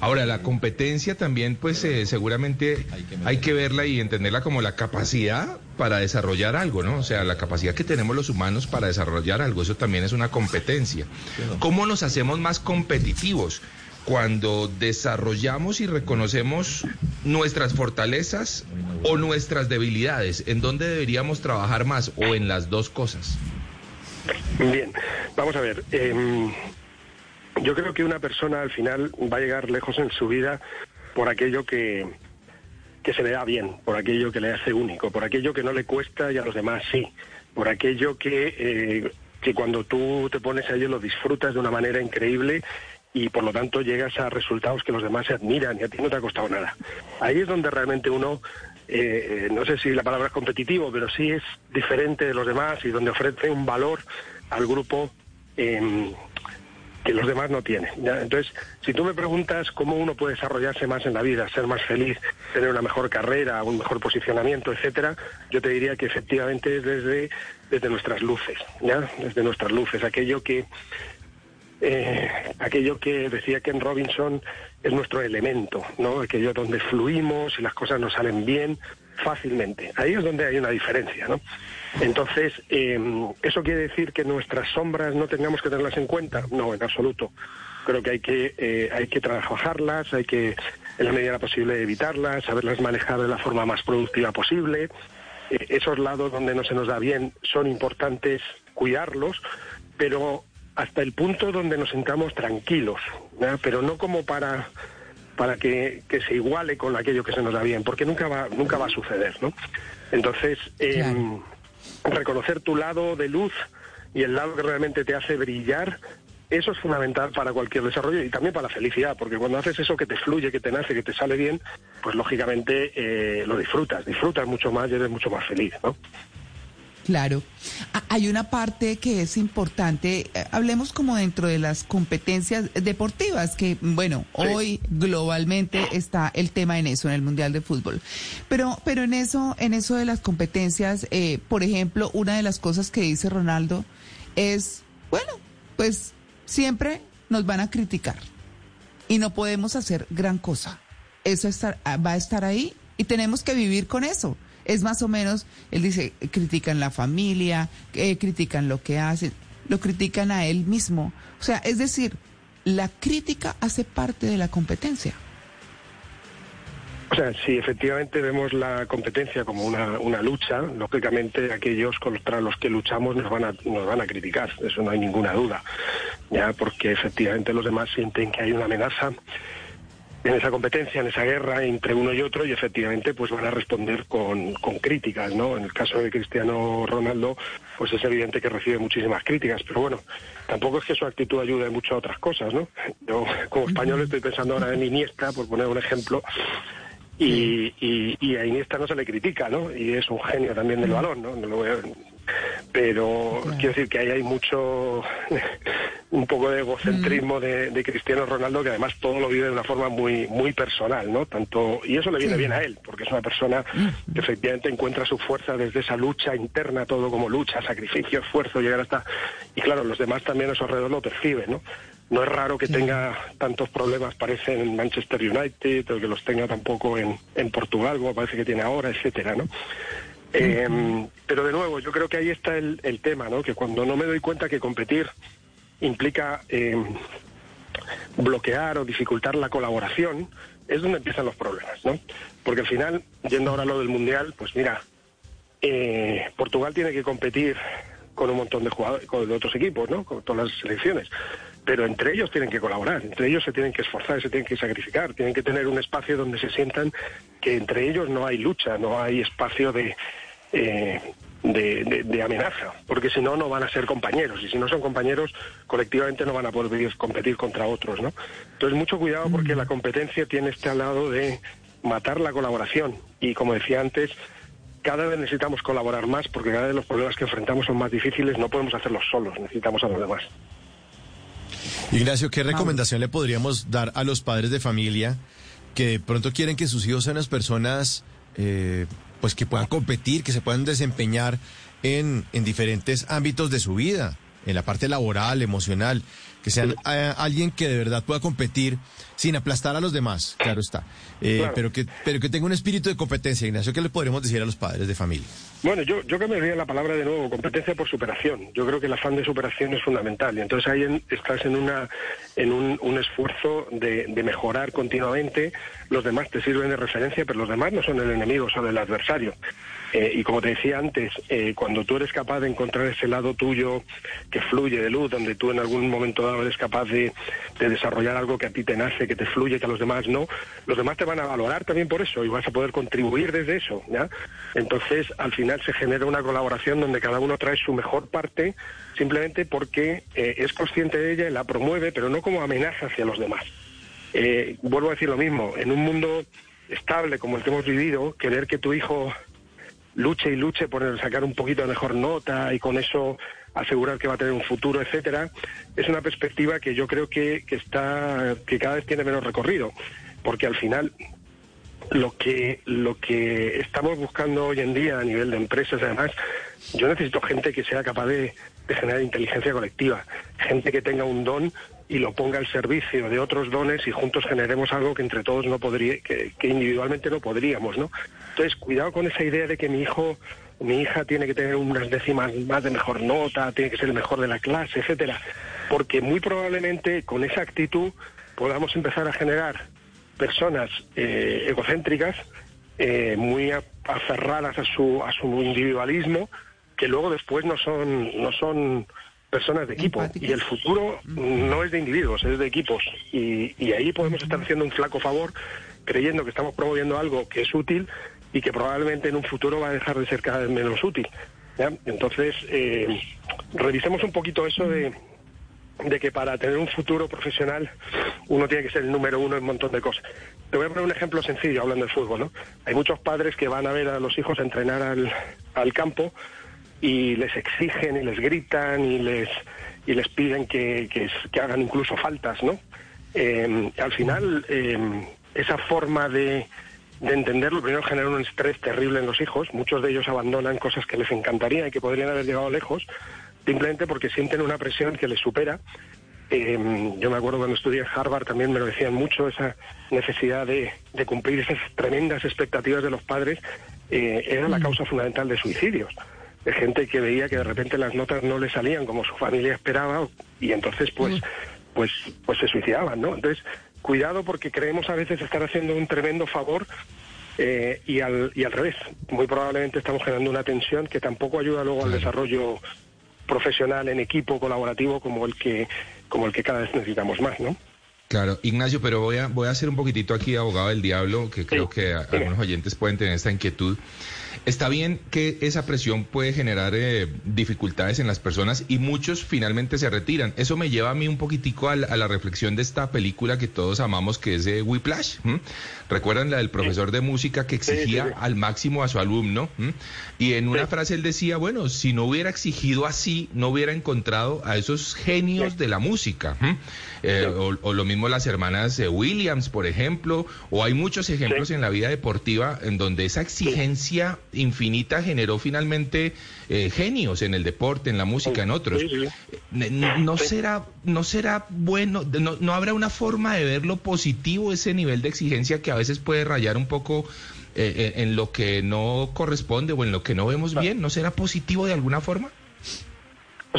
Ahora, la competencia también pues seguramente hay que verla y entenderla como la capacidad para desarrollar algo, ¿no? O sea, la capacidad que tenemos los humanos para desarrollar algo, eso también es una competencia. ¿Cómo nos hacemos más competitivos? Cuando desarrollamos y reconocemos nuestras fortalezas o nuestras debilidades, ¿en dónde deberíamos trabajar más o en las dos cosas? Bien, vamos a ver. em, yo creo que una persona al final va a llegar lejos en su vida por aquello que, que se le da bien, por aquello que le hace único, por aquello que no le cuesta y a los demás sí, por aquello que, eh, que cuando tú te pones a ello lo disfrutas de una manera increíble y por lo tanto llegas a resultados que los demás se admiran y a ti no te ha costado nada. Ahí es donde realmente uno, eh, eh, no sé si la palabra es competitivo, pero sí es diferente de los demás y donde ofrece un valor al grupo em, que los demás no tienen. Entonces, si tú me preguntas cómo uno puede desarrollarse más en la vida, ser más feliz, tener una mejor carrera, un mejor posicionamiento, etcétera, yo te diría que efectivamente es desde, desde nuestras luces, ¿ya? Desde nuestras luces, aquello que eh, aquello que decía Ken Robinson es nuestro elemento, ¿no? Aquello donde fluimos y las cosas nos salen bien fácilmente. Ahí es donde hay una diferencia, ¿no? Entonces, eh, ¿eso quiere decir que nuestras sombras no tengamos que tenerlas en cuenta? No, en absoluto. Creo que hay que, eh, hay que trabajarlas, hay que, en la medida posible, evitarlas, saberlas manejar de la forma más productiva posible. Eh, esos lados donde no se nos da bien son importantes cuidarlos, pero hasta el punto donde nos sentamos tranquilos, ¿ya? pero no como para para que, que se iguale con aquello que se nos da bien, porque nunca va nunca va a suceder, ¿no? Entonces, em, reconocer tu lado de luz y el lado que realmente te hace brillar, eso es fundamental para cualquier desarrollo y también para la felicidad, porque cuando haces eso que te fluye, que te nace, que te sale bien, pues lógicamente eh, lo disfrutas, disfrutas mucho más y eres mucho más feliz, ¿no? Claro. A- Hay una parte que es importante, eh, hablemos como dentro de las competencias deportivas, que bueno, hoy globalmente está el tema en eso, en el Mundial de Fútbol. Pero, pero en eso, en eso de las competencias, eh, por ejemplo, una de las cosas que dice Ronaldo es, bueno, pues siempre nos van a criticar y no podemos hacer gran cosa. Eso estar- va a estar ahí y tenemos que vivir con eso. Es más o menos, él dice, critican la familia, eh, critican lo que hacen, lo critican a él mismo. O sea, es decir, la crítica hace parte de la competencia. O sea, si efectivamente vemos la competencia como una, una lucha, lógicamente aquellos contra los que luchamos nos van a nos van a criticar, eso no hay ninguna duda, ya porque efectivamente los demás sienten que hay una amenaza en esa competencia, en esa guerra entre uno y otro y efectivamente pues van a responder con, con críticas, ¿no? En el caso de Cristiano Ronaldo, pues es evidente que recibe muchísimas críticas, pero bueno, tampoco es que su actitud ayude mucho a otras cosas, ¿no? Yo como español estoy pensando ahora en Iniesta, por poner un ejemplo, y, y, y a Iniesta no se le critica, ¿no? Y es un genio también del balón, ¿no? No lo voy a- Pero quiero decir que ahí hay mucho, un poco de egocentrismo de, de Cristiano Ronaldo, que además todo lo vive de una forma muy, muy personal, ¿no? Tanto, y eso le viene bien a él, porque es una persona que efectivamente encuentra su fuerza desde esa lucha interna, todo como lucha, sacrificio, esfuerzo, llegar hasta... Y claro, los demás también a su alrededor lo perciben, ¿no? No es raro que tenga tantos problemas, parece, en Manchester United, o que los tenga tampoco en, en Portugal, como parece que tiene ahora, etcétera, ¿no? Eh, pero de nuevo, yo creo que ahí está el, el tema, ¿no? Que cuando no me doy cuenta que competir implica eh, bloquear o dificultar la colaboración, es donde empiezan los problemas, ¿no? Porque al final, yendo ahora a lo del Mundial, pues mira, eh, Portugal tiene que competir con un montón de jugadores, con otros equipos, ¿no? Con todas las selecciones. Pero entre ellos tienen que colaborar, entre ellos se tienen que esforzar, se tienen que sacrificar, tienen que tener un espacio donde se sientan que entre ellos no hay lucha, no hay espacio de, eh, de, de- de amenaza, porque si no, no van a ser compañeros, y si no son compañeros, colectivamente no van a poder competir contra otros, ¿no? Entonces, mucho cuidado porque la competencia tiene este lado de matar la colaboración, y como decía antes, cada vez necesitamos colaborar más porque cada vez los problemas que enfrentamos son más difíciles, no podemos hacerlos solos, necesitamos a los demás. Ignacio, ¿qué recomendación le podríamos dar a los padres de familia que de pronto quieren que sus hijos sean unas personas eh, pues que puedan competir, que se puedan desempeñar en, en diferentes ámbitos de su vida, en la parte laboral, emocional, que sean eh, alguien que de verdad pueda competir sin aplastar a los demás, claro está, Eh, Claro. pero que pero que tenga un espíritu de competencia, Ignacio, ¿qué le podríamos decir a los padres de familia? Bueno, yo, yo cambiaría la palabra de nuevo, competencia por superación. Yo creo que el afán de superación es fundamental y entonces ahí en- estás en, una, en un, un esfuerzo de, de mejorar continuamente. Los demás te sirven de referencia, pero los demás no son el enemigo, son el adversario. Eh, y como te decía antes, eh, cuando tú eres capaz de encontrar ese lado tuyo que fluye de luz, donde tú en algún momento dado eres capaz de, de desarrollar algo que a ti te nace, que te fluye, que a los demás no, los demás te van a valorar también por eso y vas a poder contribuir desde eso, ¿ya? Entonces, al final se genera una colaboración donde cada uno trae su mejor parte simplemente porque eh, es consciente de ella y la promueve, pero no como amenaza hacia los demás. Eh, vuelvo a decir lo mismo, en un mundo estable como el que hemos vivido, querer que tu hijo luche y luche por sacar un poquito de mejor nota y con eso asegurar que va a tener un futuro, etcétera, es una perspectiva que yo creo que, que está que cada vez tiene menos recorrido, porque al final lo que lo que estamos buscando hoy en día a nivel de empresas además yo necesito gente que sea capaz de, de generar inteligencia colectiva gente que tenga un don y lo ponga al servicio de otros dones y juntos generemos algo que entre todos no podría que, que individualmente no podríamos no entonces cuidado con esa idea de que mi hijo o mi hija tiene que tener unas décimas más de mejor nota tiene que ser el mejor de la clase etcétera porque muy probablemente con esa actitud podamos empezar a generar personas eh, egocéntricas, eh, muy aferradas a su, a su individualismo, que luego después no son, no son personas de equipo. Y el futuro no es de individuos, es de equipos. Y, y ahí podemos estar haciendo un flaco favor creyendo que estamos promoviendo algo que es útil y que probablemente en un futuro va a dejar de ser cada vez menos útil. ¿ya? Entonces, eh, revisemos un poquito eso de, de que para tener un futuro profesional uno tiene que ser el número uno en un montón de cosas. Te voy a poner un ejemplo sencillo hablando de fútbol, ¿no? Hay muchos padres que van a ver a los hijos entrenar al, al campo y les exigen y les gritan y les y les piden que, que, que hagan incluso faltas, ¿no? Eh, al final, eh, esa forma de, de entenderlo primero genera un estrés terrible en los hijos. Muchos de ellos abandonan cosas que les encantaría y que podrían haber llegado lejos, simplemente porque sienten una presión que les supera. Eh, yo me acuerdo cuando estudié en Harvard también me lo decían mucho, esa necesidad de, de cumplir esas tremendas expectativas de los padres eh, era la causa fundamental de suicidios. De gente que veía que de repente las notas no le salían como su familia esperaba y entonces pues, pues, pues se suicidaban, ¿no? Entonces, cuidado porque creemos a veces estar haciendo un tremendo favor eh, y, al, y al revés. Muy probablemente estamos generando una tensión que tampoco ayuda luego al desarrollo profesional en equipo colaborativo como el que como el que cada vez necesitamos más, ¿no? Claro, Ignacio, pero voy a, voy a hacer un poquitito aquí abogado del diablo, que creo que a- algunos oyentes pueden tener esta inquietud. Está bien que esa presión puede generar eh, dificultades en las personas y muchos finalmente se retiran. Eso me lleva a mí un poquitico a la, a la reflexión de esta película que todos amamos, que es de Whiplash. ¿m? ¿Recuerdan la del profesor de música que exigía al máximo a su alumno? ¿m? Y en una frase él decía, bueno, si no hubiera exigido así, no hubiera encontrado a esos genios de la música. ¿m? Eh, o, o lo mismo las hermanas Williams, por ejemplo, o hay muchos ejemplos en la vida deportiva en donde esa exigencia infinita generó finalmente eh, genios en el deporte, en la música, en otros. No será, no será bueno, no, no habrá una forma de ver lo positivo ese nivel de exigencia que a veces puede rayar un poco eh, eh, en lo que no corresponde o en lo que no vemos bien. ¿No será positivo de alguna forma?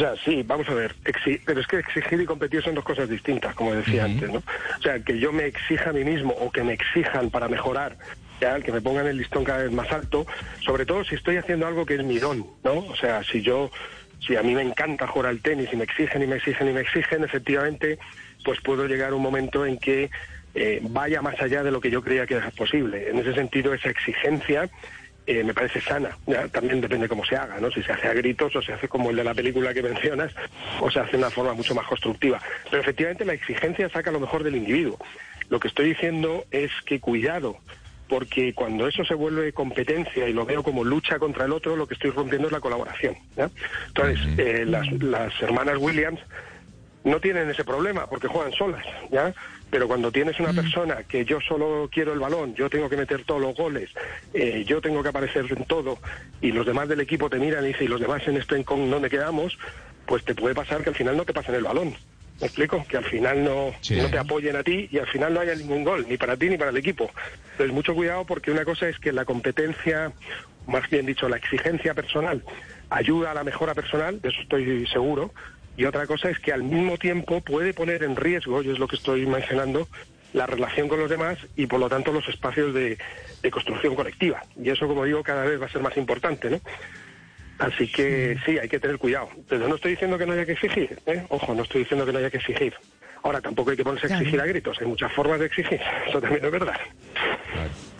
O sea, sí, vamos a ver, exi- pero es que exigir y competir son dos cosas distintas, como decía antes, ¿no? O sea, que yo me exija a mí mismo o que me exijan para mejorar, ya, que me pongan el listón cada vez más alto, sobre todo si estoy haciendo algo que es mi don, ¿no? O sea, si yo si a mí me encanta jugar al tenis y me exigen y me exigen y me exigen, efectivamente, pues puedo llegar a un momento en que eh, vaya más allá de lo que yo creía que era posible. En ese sentido, esa exigencia eh, me parece sana. Ya, también depende cómo se haga, ¿no? Si se hace a gritos o se hace como el de la película que mencionas o se hace de una forma mucho más constructiva. Pero efectivamente la exigencia saca lo mejor del individuo. Lo que estoy diciendo es que cuidado, porque cuando eso se vuelve competencia y lo veo como lucha contra el otro, lo que estoy rompiendo es la colaboración. ¿ya? Entonces, eh, las, las hermanas Williams no tienen ese problema porque juegan solas, ¿ya? Pero cuando tienes una persona que yo solo quiero el balón, yo tengo que meter todos los goles, eh, yo tengo que aparecer en todo y los demás del equipo te miran y dicen, y los demás en este con donde quedamos, pues te puede pasar que al final no te pasen el balón. ¿Me explico? Que al final no, Sí. no te apoyen a ti y al final no haya ningún gol, ni para ti ni para el equipo. Entonces, mucho cuidado porque una cosa es que la competencia, más bien dicho, la exigencia personal, ayuda a la mejora personal, de eso estoy seguro, y otra cosa es que al mismo tiempo puede poner en riesgo, y es lo que estoy mencionando, la relación con los demás y por lo tanto los espacios de, de construcción colectiva. Y eso, como digo, cada vez va a ser más importante, ¿no? Así que sí, hay que tener cuidado. Pero no estoy diciendo que no haya que exigir, ¿eh? Ojo, no estoy diciendo que no haya que exigir. Ahora, tampoco hay que ponerse a exigir a gritos. Hay muchas formas de exigir. Eso también es verdad.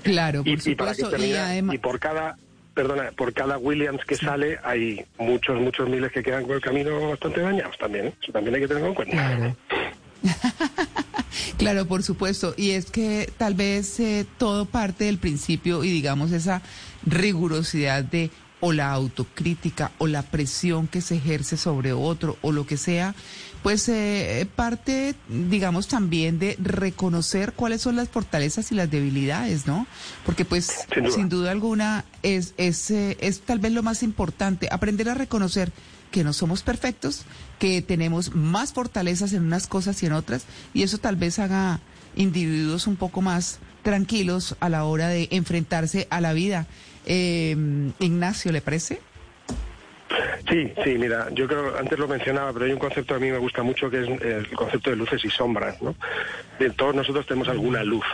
Claro, por Y, y para que supuesto. Y además, y por cada, perdona, por cada Williams que sale hay muchos, muchos miles que quedan con el camino bastante dañados también. ¿eh? Eso también hay que tenerlo en cuenta. Claro. Claro, por supuesto. Y es que tal vez eh, todo parte del principio y digamos esa rigurosidad de o la autocrítica o la presión que se ejerce sobre otro o lo que sea, pues eh, parte, digamos, también de reconocer cuáles son las fortalezas y las debilidades, ¿no? Porque pues Sin duda. sin duda alguna es, es, eh, es tal vez lo más importante, aprender a reconocer que no somos perfectos, que tenemos más fortalezas en unas cosas y en otras, y eso tal vez haga individuos un poco más tranquilos a la hora de enfrentarse a la vida. Eh, Ignacio, ¿le parece? Sí, sí, mira, yo creo, antes lo mencionaba, pero hay un concepto que a mí me gusta mucho que es el concepto de luces y sombras, ¿no? Todos nosotros tenemos alguna luz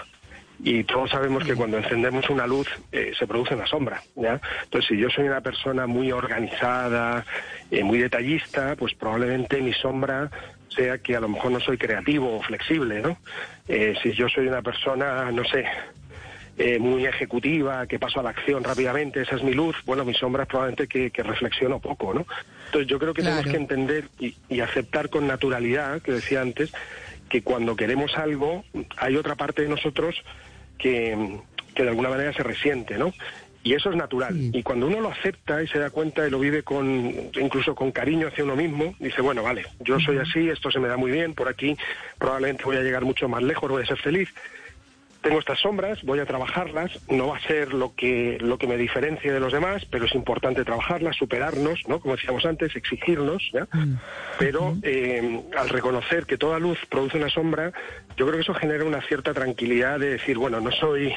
y todos sabemos que cuando encendemos una luz eh, se produce una sombra, ¿ya? Entonces, si yo soy una persona muy organizada, eh, muy detallista, pues probablemente mi sombra sea que a lo mejor no soy creativo o flexible, ¿no? Eh, si yo soy una persona, no sé, eh, muy ejecutiva, que paso a la acción rápidamente, esa es mi luz, bueno, mi sombra es probablemente que, que reflexiono poco, ¿no? Entonces yo creo que Claro. tenemos que entender y, y aceptar con naturalidad, que decía antes, que cuando queremos algo hay otra parte de nosotros que, que de alguna manera se resiente, ¿no? Y eso es natural. Y cuando uno lo acepta y se da cuenta y lo vive con, incluso con cariño hacia uno mismo, dice, bueno, vale, yo soy así, esto se me da muy bien, por aquí probablemente voy a llegar mucho más lejos, voy a ser feliz tengo estas sombras, voy a trabajarlas, no va a ser lo que, lo que me diferencie de los demás, pero es importante trabajarlas, superarnos, ¿no? Como decíamos antes, exigirnos, ¿ya? Pero eh, al reconocer que toda luz produce una sombra, yo creo que eso genera una cierta tranquilidad de decir, bueno, no soy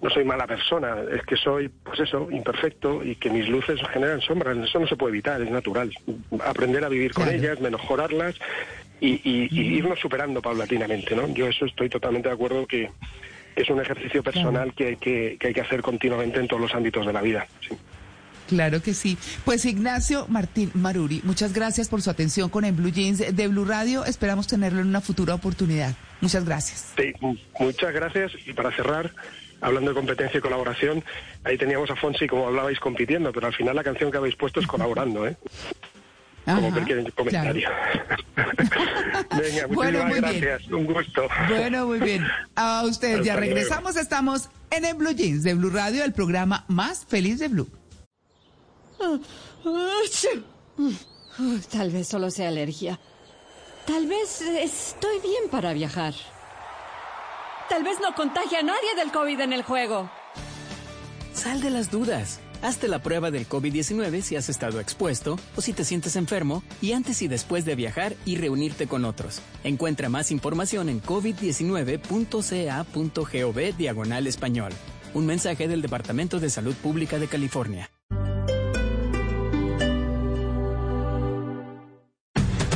no soy mala persona, es que soy, pues eso, imperfecto y que mis luces generan sombras. Eso no se puede evitar, es natural. Aprender a vivir con ellas, mejorarlas y, y- y irnos superando paulatinamente, ¿no? Yo eso estoy totalmente de acuerdo que es un ejercicio personal que, hay que, que hay que hacer continuamente en todos los ámbitos de la vida. sí. Claro que sí. Pues Ignacio Martín Maruri, muchas gracias por su atención con En Blue Jeans de Blue Radio. Esperamos tenerlo en una futura oportunidad. Muchas gracias. Sí, muchas gracias. Y para cerrar, hablando de competencia y colaboración, ahí teníamos a Fonsi, como hablabais, compitiendo, pero al final la canción que habéis puesto es colaborando, ¿eh? Como pequeño comentario. Venga, muchísimas Bueno, muy bien. gracias. Un gusto. Bueno, muy bien. A ustedes ya regresamos. Estamos en En Blue Jeans de Blue Radio, el programa más feliz de Blue. Tal vez solo sea alergia. Tal vez estoy bien para viajar. Tal vez no contagie a nadie del COVID en el juego. Sal de las dudas. Hazte la prueba del COVID-19 si has estado expuesto o si te sientes enfermo y antes y después de viajar y reunirte con otros. Encuentra más información en covid19.ca.gov diagonal español. Un mensaje del Departamento de Salud Pública de California.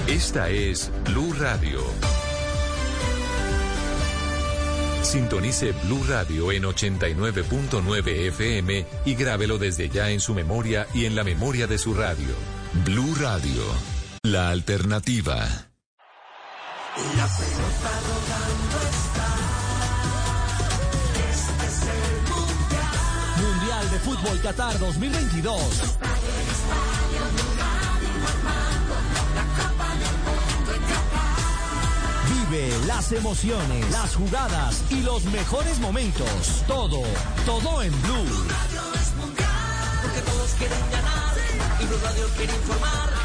Esta es Blue Radio. Sintonice Blue Radio en 89.9 FM y grábelo desde ya en su memoria y en la memoria de su radio. Blue Radio, la alternativa. La pelota rodando está. Este es el mundial. Mundial de Fútbol Qatar 2022. Vive las emociones, las jugadas y los mejores momentos. Todo, todo en Blue. Porque todos quieren ganar y Blue Radio quiere informar.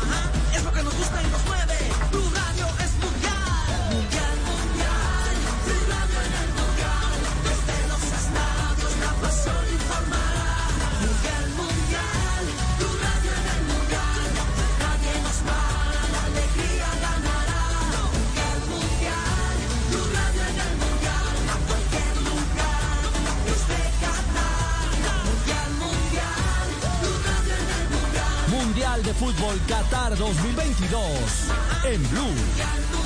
Fútbol Qatar 2022. En Blue.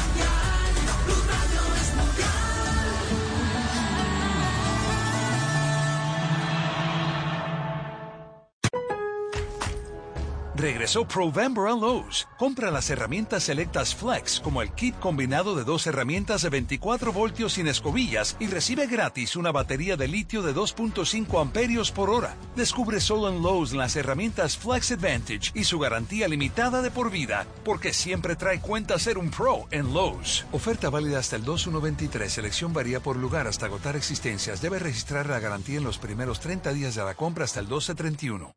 Regresó Provember a Lowe's. Compra las herramientas selectas Flex, como el kit combinado de dos herramientas de 24 voltios sin escobillas y recibe gratis una batería de litio de 2.5 amperios por hora. Descubre solo en Lowe's las herramientas Flex Advantage y su garantía limitada de por vida, porque siempre trae cuenta ser un pro en Lowe's. Oferta válida hasta el 2123. Selección varía por lugar hasta agotar existencias. Debe registrar la garantía en los primeros 30 días de la compra hasta el 1231.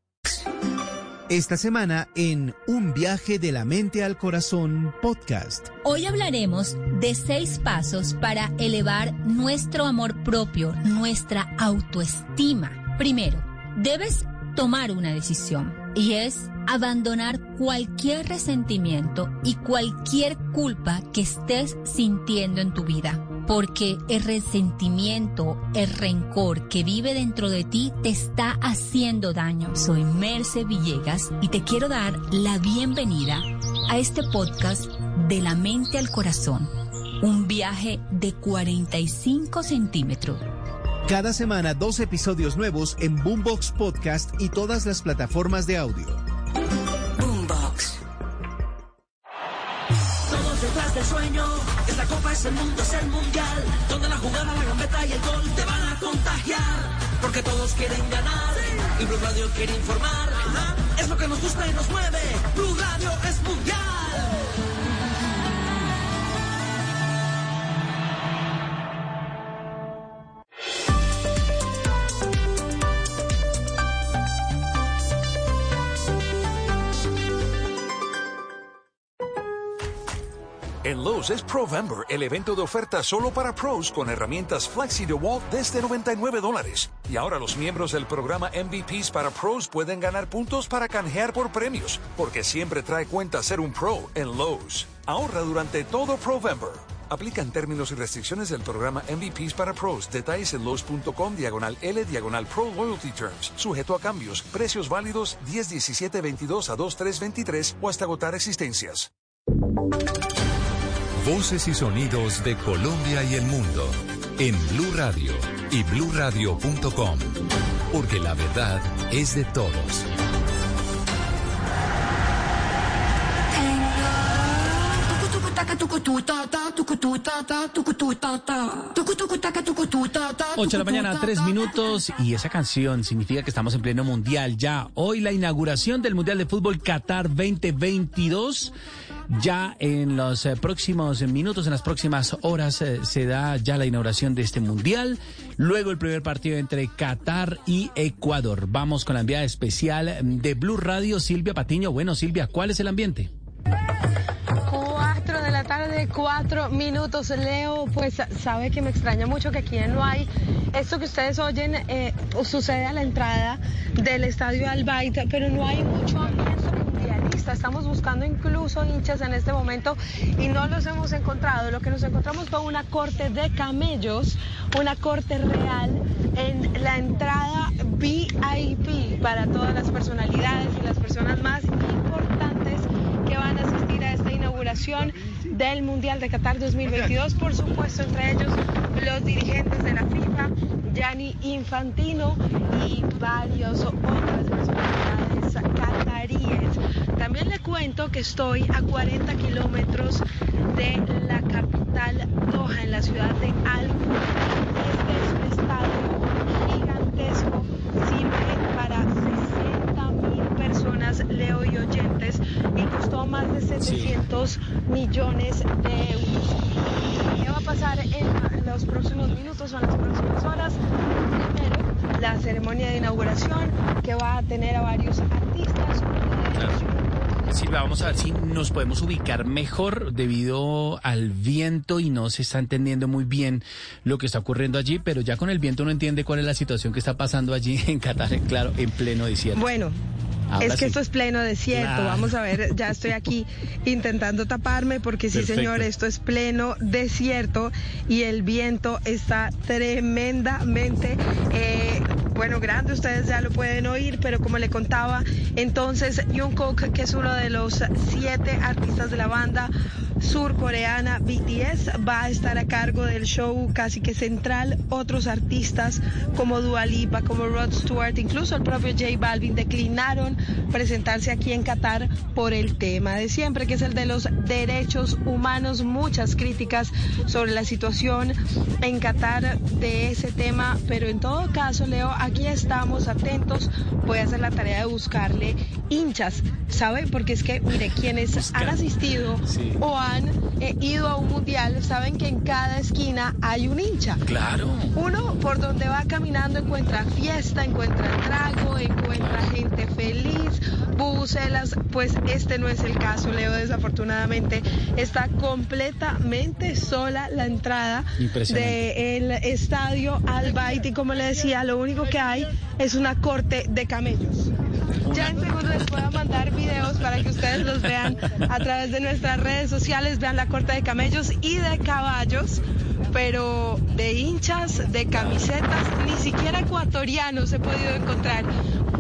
Esta semana en Un viaje de la mente al corazón podcast. Hoy hablaremos de seis pasos para elevar nuestro amor propio, nuestra autoestima. Primero, debes tomar una decisión y es abandonar cualquier resentimiento y cualquier culpa que estés sintiendo en tu vida. Porque el resentimiento, el rencor que vive dentro de ti te está haciendo daño. Soy Merce Villegas y te quiero dar la bienvenida a este podcast de la mente al corazón. Un viaje de 45 centímetros. Cada semana dos episodios nuevos en Boombox Podcast y todas las plataformas de audio. Boombox. Todos detrás del sueño. Esta copa es el mundo, es el mundial. Donde la jugada, la gambeta y el gol te van a contagiar. Porque todos quieren ganar. Y Blue Radio quiere informar. Ajá, Es lo que nos gusta y nos mueve. Blue Radio es mundial. Lowe's es Provember, el evento de oferta solo para pros con herramientas Flexi DeWalt desde 99 dólares. Y ahora los miembros del programa MVPs para pros pueden ganar puntos para canjear por premios, porque siempre trae cuenta ser un pro en Lowe's. Ahorra durante todo Provember. Aplican términos y restricciones del programa MVPs para pros. Detalles en Lowe's.com diagonal L diagonal Pro Loyalty Terms. Sujeto a cambios. Precios válidos 10, 17, 22 a 2, 3, 23 o hasta agotar existencias. Voces y sonidos de Colombia y el mundo en Blue Radio y bluradio.com, porque la verdad es de todos. Ocho de la mañana, tres minutos, y esa canción significa que estamos en pleno mundial ya. Hoy la inauguración del Mundial de Fútbol Qatar 2022. Ya en los eh, próximos minutos, en las próximas horas, eh, se da ya la inauguración de este mundial. Luego el primer partido entre Qatar y Ecuador. Vamos con la enviada especial de Blue Radio, Silvia Patiño. Bueno, Silvia, ¿cuál es el ambiente? Cuatro de la tarde, cuatro minutos. Leo, pues sabe que me extraña mucho que aquí no hay. Esto que ustedes oyen eh, sucede a la entrada del estadio Albaita, pero no hay mucho ambiente Estamos buscando incluso hinchas en este momento y no los hemos encontrado. Lo que nos encontramos fue una corte de camellos, una corte real en la entrada VIP para todas las personalidades y las personas más importantes que van a asistir a esta inauguración del Mundial de Qatar 2022. Por supuesto, entre ellos los dirigentes de la FIFA, Gianni Infantino y varios otras personalidades cataríes. Que estoy a 40 kilómetros de la capital Doha, en la ciudad de Al Este es un estadio gigantesco, simple para 60 mil personas, Leo y oyentes, y costó más de 700 millones de euros. ¿Qué va a pasar en los próximos minutos o en las próximas horas? Primero, la ceremonia de inauguración que va a tener a varios artistas. Silvia, vamos a ver si nos podemos ubicar mejor debido al viento y no se está entendiendo muy bien lo que está ocurriendo allí, pero ya con el viento uno entiende cuál es la situación que está pasando allí en Qatar, claro, en pleno desierto. Bueno, Ahora es que sí. esto es pleno desierto. Vamos a ver, ya estoy aquí intentando taparme porque sí, Perfecto. señor, esto es pleno desierto y el viento está tremendamente, eh, bueno, grande. Ustedes ya lo pueden oír, pero como le contaba, entonces Jungkook, que es uno de los siete artistas de la banda surcoreana BTS, va a estar a cargo del show casi que central. Otros artistas como Dua Lipa, como Rod Stewart, incluso el propio J Balvin declinaron presentarse aquí en Qatar por el tema de siempre, que es el de los derechos humanos. Muchas críticas sobre la situación en Qatar de ese tema, pero en todo caso, Leo, aquí estamos atentos. Voy a hacer la tarea de buscarle hinchas, ¿sabe? Porque es que, mire, quienes han asistido o han eh, ido a un mundial saben que en cada esquina hay un hincha. Claro. Uno por donde va caminando encuentra fiesta, encuentra trago, encuentra gente feliz, bubucelas. Pues este no es el caso, Leo, desafortunadamente. Está completamente sola la entrada del estadio Al Bayt y como le decía, lo único que hay es una corte de camellos. Ya en segundos les puedo mandar videos para que ustedes los vean a través de nuestras redes sociales, vean la corte de camellos y de caballos, pero de hinchas, de camisetas, ni siquiera ecuatorianos he podido encontrar.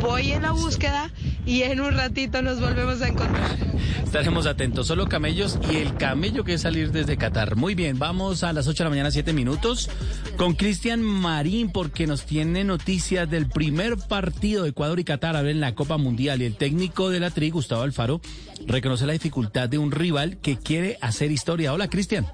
Voy en la búsqueda y en un ratito nos volvemos a encontrar. Estaremos atentos. Solo camellos y el camello que es salir desde Qatar. Muy bien, vamos a las 8 de la mañana, 7 minutos, con Cristian Marín, porque nos tiene noticias del primer partido de Ecuador y Qatar a ver en la Copa Mundial. Y el técnico de la TRI, Gustavo Alfaro, reconoce la dificultad de un rival que quiere hacer historia. Hola, Cristian.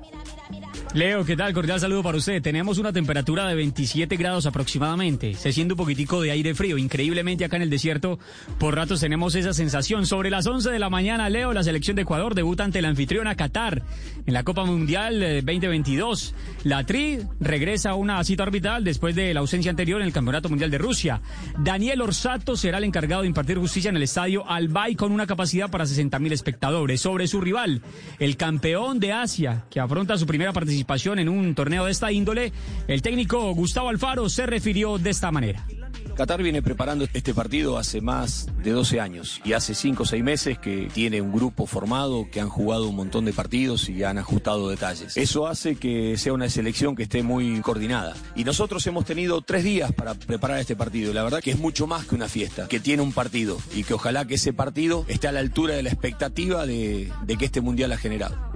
Leo, ¿qué tal? Cordial saludo para usted. Tenemos una temperatura de 27 grados aproximadamente. Se siente un poquitico de aire frío. Increíblemente acá en el desierto, por ratos tenemos esa sensación. Sobre las 11 de la mañana, Leo, la selección de Ecuador debuta ante la anfitriona Qatar en la Copa Mundial eh, 2022. La TRI regresa a una cita orbital después de la ausencia anterior en el Campeonato Mundial de Rusia. Daniel Orsato será el encargado de impartir justicia en el estadio Albay con una capacidad para 60.000 espectadores. Sobre su rival, el campeón de Asia, que afronta su primera participación en un torneo de esta índole, el técnico Gustavo Alfaro se refirió de esta manera. Qatar viene preparando este partido hace más de 12 años y hace 5 o 6 meses que tiene un grupo formado que han jugado un montón de partidos y han ajustado detalles. Eso hace que sea una selección que esté muy coordinada. Y nosotros hemos tenido tres días para preparar este partido la verdad que es mucho más que una fiesta, que tiene un partido y que ojalá que ese partido esté a la altura de la expectativa de que este mundial ha generado.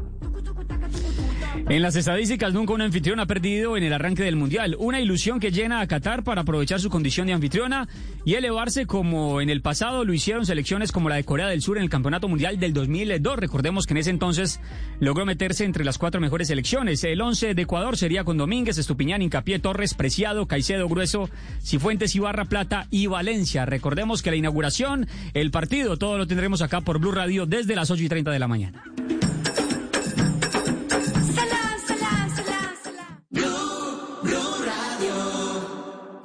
En las estadísticas, nunca un anfitrión ha perdido en el arranque del Mundial. Una ilusión que llena a Qatar para aprovechar su condición de anfitriona y elevarse como en el pasado lo hicieron selecciones como la de Corea del Sur en el Campeonato Mundial del 2002. Recordemos que en ese entonces logró meterse entre las cuatro mejores selecciones. El 11 de Ecuador sería con Domínguez, Estupiñán, Incapié, Torres, Preciado, Caicedo, Grueso, Cifuentes, Ibarra, Plata y Valencia. Recordemos que la inauguración, el partido, todo lo tendremos acá por Blue Radio desde las 8 y 30 de la mañana.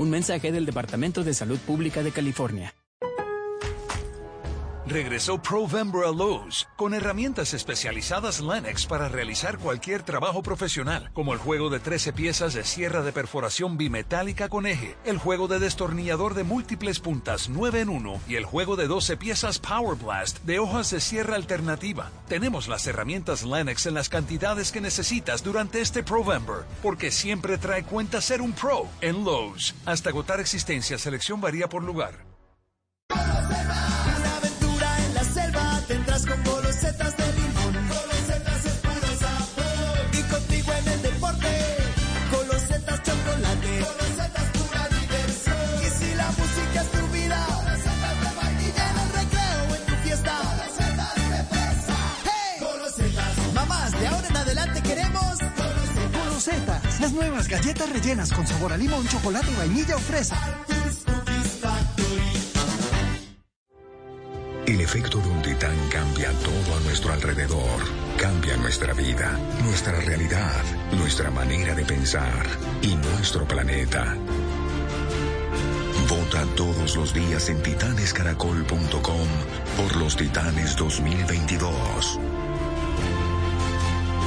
Un mensaje del Departamento de Salud Pública de California. Regresó Provember a Lowe's con herramientas especializadas Lennox para realizar cualquier trabajo profesional, como el juego de 13 piezas de sierra de perforación bimetálica con eje, el juego de destornillador de múltiples puntas 9 en 1 y el juego de 12 piezas Power Blast de hojas de sierra alternativa. Tenemos las herramientas Lennox en las cantidades que necesitas durante este Provember, porque siempre trae cuenta ser un pro en Lowe's. Hasta agotar existencia, selección varía por lugar. Nuevas galletas rellenas con sabor a limón, chocolate, vainilla o fresa. El efecto de un titán cambia todo a nuestro alrededor. Cambia nuestra vida, nuestra realidad, nuestra manera de pensar y nuestro planeta. Vota todos los días en titanescaracol.com por los Titanes 2022.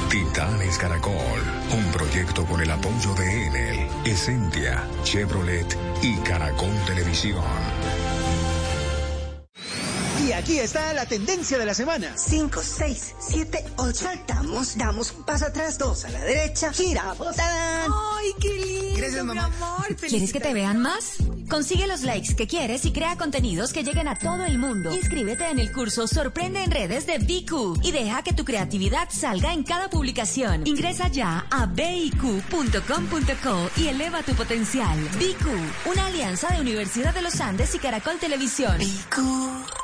Titanes Caracol, un proyecto con el apoyo de Enel, Essentia, Chevrolet y Caracol Televisión. Aquí está la tendencia de la semana. 5, 6, 7, 8. Saltamos, damos un paso atrás, dos a la derecha, giramos. ¡Tadán! ¡Ay, qué lindo, Gracias, mamá. mi amor! ¿Quieres que te vean más? Consigue los likes que quieres y crea contenidos que lleguen a todo el mundo. Inscríbete en el curso Sorprende en redes de BQ y deja que tu creatividad salga en cada publicación. Ingresa ya a biq.com.co y eleva tu potencial. BQ, una alianza de Universidad de los Andes y Caracol Televisión. Dos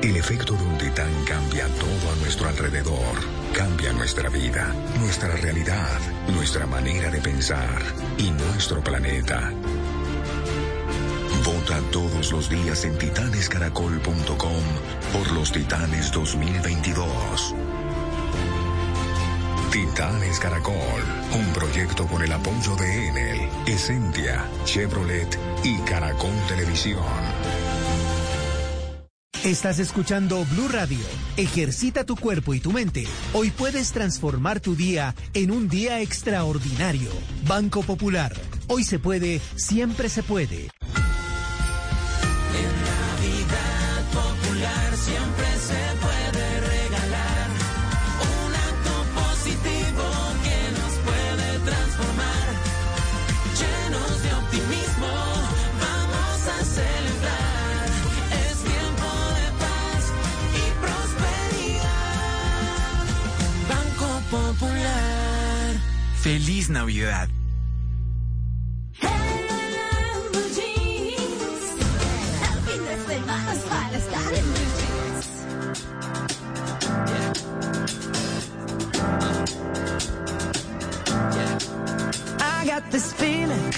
El efecto de un titán cambia todo a nuestro alrededor. Cambia nuestra vida, nuestra realidad, nuestra manera de pensar y nuestro planeta. Vota todos los días en titanescaracol.com por los Titanes 2022. Titanes Caracol, un proyecto con el apoyo de Enel, Essentia, Chevrolet y Caracol Televisión. Estás escuchando Blue Radio. Ejercita tu cuerpo y tu mente. Hoy puedes transformar tu día en un día extraordinario. Banco Popular. Hoy se puede, siempre se puede. Jeans. I got this feeling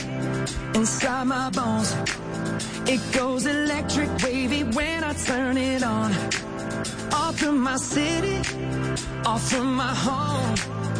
inside my bones. It goes electric wavy when I turn it on. Off from my city, off from my home.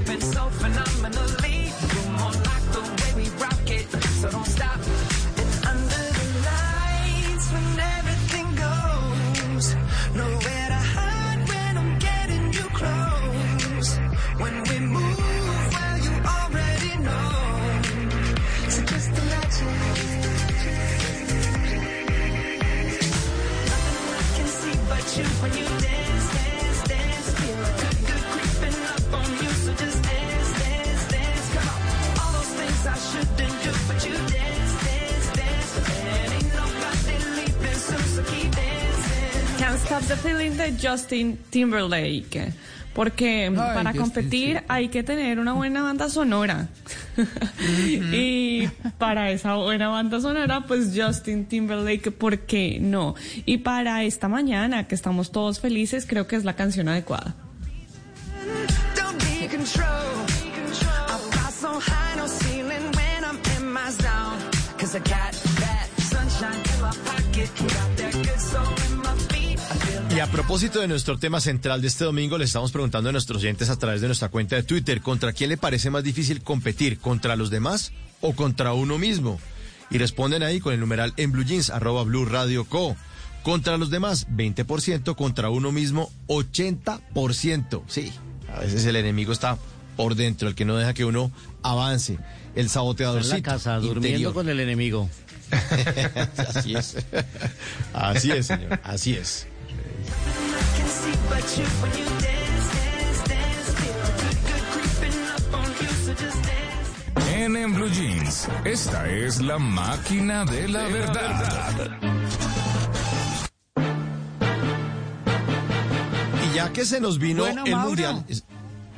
Stop the Feeling de Justin Timberlake. Porque para Justin, competir hay que tener una buena banda sonora. y para esa buena banda sonora, pues Justin Timberlake, ¿por qué no? Y para esta mañana, que estamos todos felices, creo que es la canción adecuada. Y a propósito de nuestro tema central de este domingo, le estamos preguntando a nuestros oyentes a través de nuestra cuenta de Twitter, ¿contra quién le parece más difícil competir? ¿Contra los demás o contra uno mismo? Y responden ahí con el numeral en Blue Jeans, arroba Blue Radio Co. Contra los demás, 20%, contra uno mismo, 80%. Sí, a veces el enemigo está por dentro, el que no deja que uno avance. El saboteador. en la casa, durmiendo con el enemigo. Así es. Así es, señor. Así es. En, en Blue Jeans, esta es la máquina de la verdad. Y ya que se nos vino Bueno, el Mauro. mundial.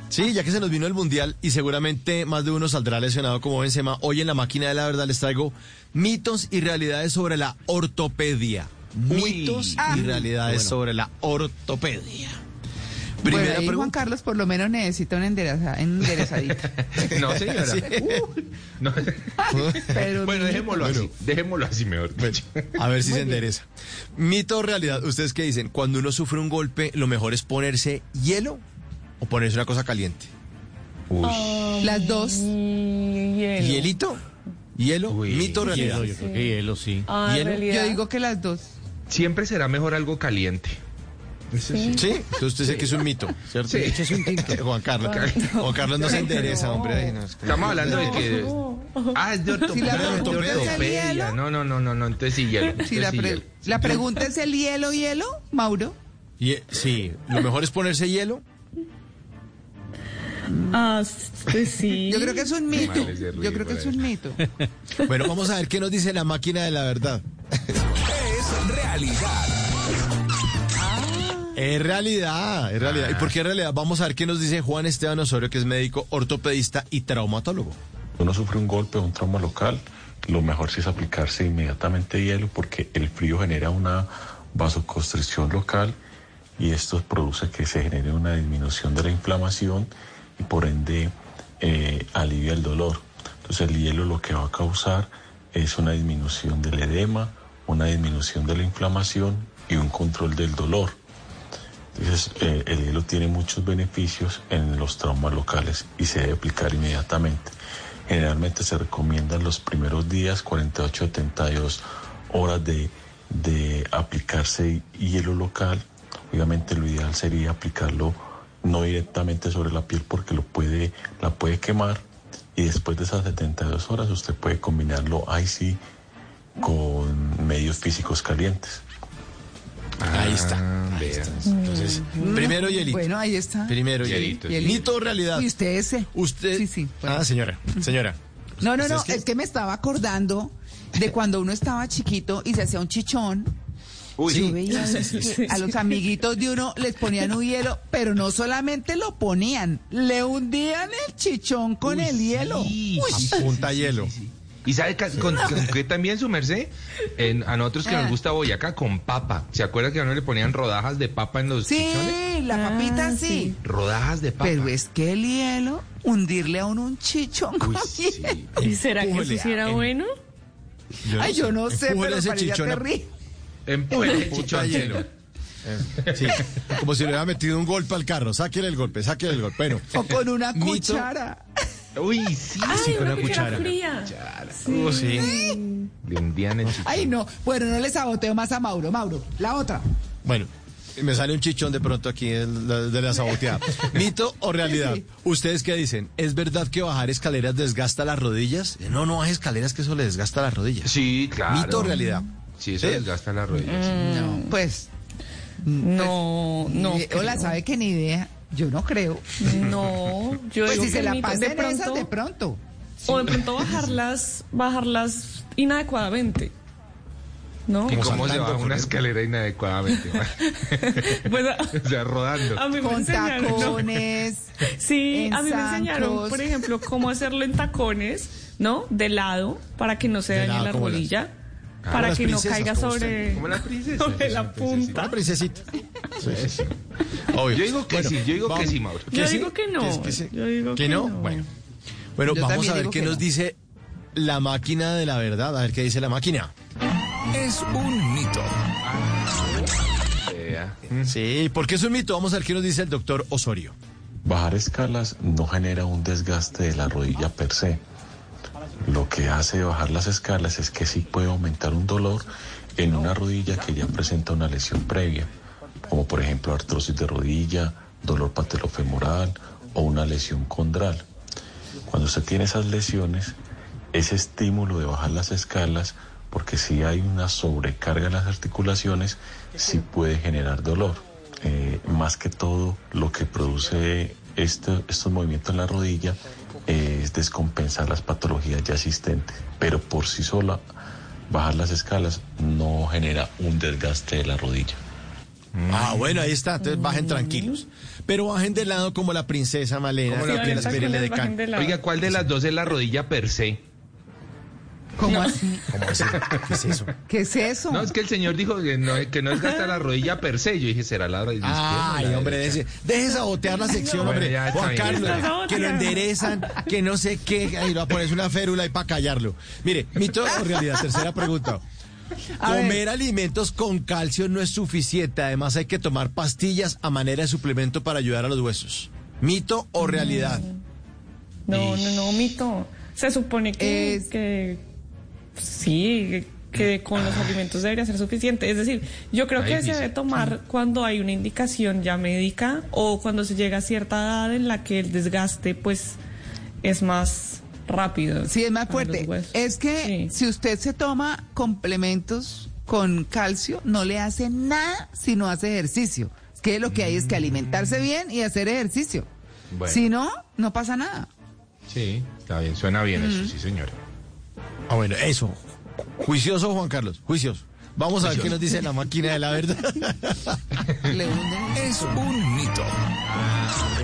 Sí, ya que se nos vino el mundial y seguramente más de uno saldrá lesionado como Benzema, hoy en la máquina de la verdad les traigo mitos y realidades sobre la ortopedia. Mitos Ah. y realidades Bueno. sobre la ortopedia. Bueno, Primera Juan pregunta. Carlos por lo menos necesita una endereza- enderezadita. No, señora. Sí. No. Pero bueno, dejémoslo Bueno. así. Dejémoslo así mejor. A ver si Muy se bien. endereza. Mito o realidad, ¿ustedes qué dicen? Cuando uno sufre un golpe, lo mejor es ponerse hielo o ponerse una cosa caliente. Las dos. ¿Hielito? ¿Hielo? ¿Mito o realidad? Hielo, yo creo que hielo, sí. Ah. Yo digo que las dos. Siempre será mejor algo caliente. Sí. Sí, entonces usted dice que es un mito, ¿cierto? Sí. es un tinto. Juan Carlos. Juan Carlos no se endereza, hombre. Ay, no, es como- Estamos hablando de que. Ah, es de ortopedia. No, no, no, no, no. Entonces sí, hielo. Entonces la, sí, pre- hielo. la pregunta es el hielo, hielo, Mauro. Y, sí, lo mejor es ponerse hielo. Ah, pues sí. Yo creo que es un mito. Yo creo que es un mito. Bueno, vamos a ver qué nos dice la máquina de la verdad. Es realidad. Es realidad, es realidad. ¿Y por qué es realidad? Vamos a ver qué nos dice Juan Esteban Osorio, que es médico ortopedista y traumatólogo. uno sufre un golpe o un trauma local, lo mejor sí es aplicarse inmediatamente hielo porque el frío genera una vasoconstricción local y esto produce que se genere una disminución de la inflamación y por ende eh, alivia el dolor. Entonces el hielo lo que va a causar es una disminución del edema, una disminución de la inflamación y un control del dolor. Entonces, eh, el hielo tiene muchos beneficios en los traumas locales y se debe aplicar inmediatamente. Generalmente se recomiendan los primeros días, 48-72 horas de, de aplicarse hielo local. Obviamente lo ideal sería aplicarlo no directamente sobre la piel porque lo puede, la puede quemar y después de esas 72 horas usted puede combinarlo ahí sí con medios físicos calientes. Ahí está. ahí está. Entonces, primero hielito. Bueno, ahí está. Primero Hielito, hielito. Mito realidad. Y usted ese. Usted. Sí, sí. Ah, señora, señora. No, no, no, ¿Ustedes qué? es que me estaba acordando de cuando uno estaba chiquito y se hacía un chichón. Uy, Yo sí. veía a los amiguitos de uno les ponían un hielo, pero no solamente lo ponían, le hundían el chichón con el hielo. Uy. A punta hielo. ¿Y sabe ca- con, con qué también su merced? En- a nosotros que Ah. nos gusta Boyacá, con papa. ¿Se acuerda que a uno le ponían rodajas de papa en los chichones? Sí, la papita Ah, sí. Rodajas de papa. Pero es que el hielo, hundirle a uno un chichón. ¿Y será que eso sí era bueno? Ay, yo no sé, pero ese parecía chichón a- terrible. Punta chichón. hielo. Sí, como si le hubiera metido un golpe al carro. Sáquele el golpe, sáquele el golpe. Bueno, O con una Mito. cuchara. Uy, sí. sí, con una cuchara cuchara. fría. Oh, sí. El chichón. Ay, no. Bueno, no le saboteo más a Mauro. Mauro, la otra. Bueno, me sale un chichón de pronto aquí de la, de la saboteada. ¿Mito o realidad? ¿Ustedes qué dicen? ¿Es verdad que bajar escaleras desgasta las rodillas? No, no baje escaleras que eso le desgasta las rodillas. Sí, claro. ¿Mito o realidad? Sí, eso ¿Sí? desgasta las rodillas. No, pues. No, no. eh, Hola, creo. ¿sabe qué ni idea? Yo no creo. No, yo Pues digo si se que la mito- pasa de en esas pronto, de pronto. o de pronto bajarlas, bajarlas inadecuadamente. ¿no? ¿Y cómo se baja una escalera inadecuadamente? Pues, o sea, rodando. a mí me Con enseñaron. ¿no? tacones. Sí, a mí me enseñaron, zancos. por ejemplo, cómo hacerlo en tacones, ¿no? De lado, para que no se dañe la rodilla. Ah, para que no caiga sobre. Como la princesa. sobre la punta. Una princesita. Yo digo que Bueno, sí, yo digo que sí, Mauro. Yo digo que no. ¿Que es que sí? Yo digo ¿Que que no? no. Bueno. Bueno, Yo vamos a ver qué que nos no. dice la máquina de la verdad. A ver qué dice la máquina. Es un mito. Sí, porque es un mito. Vamos a ver qué nos dice el doctor Osorio. Bajar escalas no genera un desgaste de la rodilla per se. Lo que hace bajar las escalas es que sí puede aumentar un dolor en una rodilla que ya presenta una lesión previa, como por ejemplo artrosis de rodilla, dolor patelofemoral o una lesión condral. Cuando usted tiene esas lesiones, ese estímulo de bajar las escalas, porque si hay una sobrecarga en las articulaciones, sí puede generar dolor. Eh, más que todo, lo que produce este- estos movimientos en la rodilla es descompensar las patologías ya existentes, pero por sí sola, bajar las escalas no genera un desgaste de la rodilla. Ah, bueno, ahí está. Entonces bajen tranquilos. Pero bajen de lado como la princesa Malena. Como la princesa. de. Oiga, ¿cuál de las dos es la rodilla per se? ¿Cómo así? ¿Cómo así? ¿Qué es eso? ¿Qué es eso? No, es que el señor dijo que no, que no desgasta la rodilla per se. Yo dije, será la rodilla. Ay, la hombre, deje, deje sabotear la sección, Bueno, hombre. está Juan. Carlos, Está que lo enderezan, que no sé qué. Va a ponerse una férula ahí para callarlo. Mire, mito o realidad, tercera pregunta. A ver. Comer alimentos con calcio no es suficiente. Además, hay que tomar pastillas a manera de suplemento para ayudar a los huesos. ¿Mito o realidad? No, no, no, mito. Se supone que, Es- que sí, que con los alimentos debería ser suficiente. Es decir, yo creo que se debe tomar cuando hay una indicación ya médica o cuando se llega a cierta edad en la que el desgaste pues es más rápido. Sí, es más fuerte. Es que Sí. si usted se toma complementos con calcio, no le hace nada si no hace ejercicio. Es que lo que hay es que alimentarse bien y hacer ejercicio. Bueno. Si no, no pasa nada. Sí, está bien, suena bien eso, sí, señor. Ah, bueno, eso. Juicioso, Juan Carlos, juicioso. Vamos a ver qué nos dice la máquina de la verdad. Es un mito.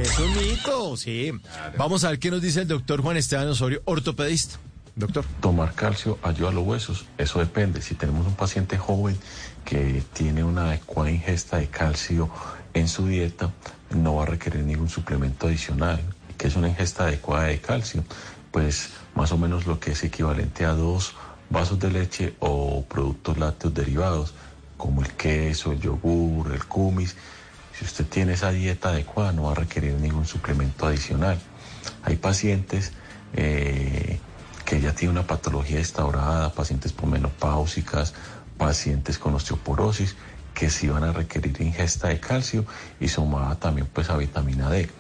Es un mito, sí. Vamos a ver qué nos dice el doctor Juan Esteban Osorio, ortopedista. Doctor. Tomar calcio ayuda a los huesos, eso depende. Si tenemos un paciente joven que tiene una adecuada ingesta de calcio en su dieta, no va a requerir ningún suplemento adicional. ¿Qué es una ingesta adecuada de calcio? Pues más o menos lo que es equivalente a dos vasos de leche o productos lácteos derivados, como el queso, el yogur, el kumis. Si usted tiene esa dieta adecuada, no va a requerir ningún suplemento adicional. Hay pacientes eh, que ya tienen una patología instaurada, pacientes pomenopáusicas, pacientes con osteoporosis, que sí van a requerir ingesta de calcio y sumada también pues a vitamina D.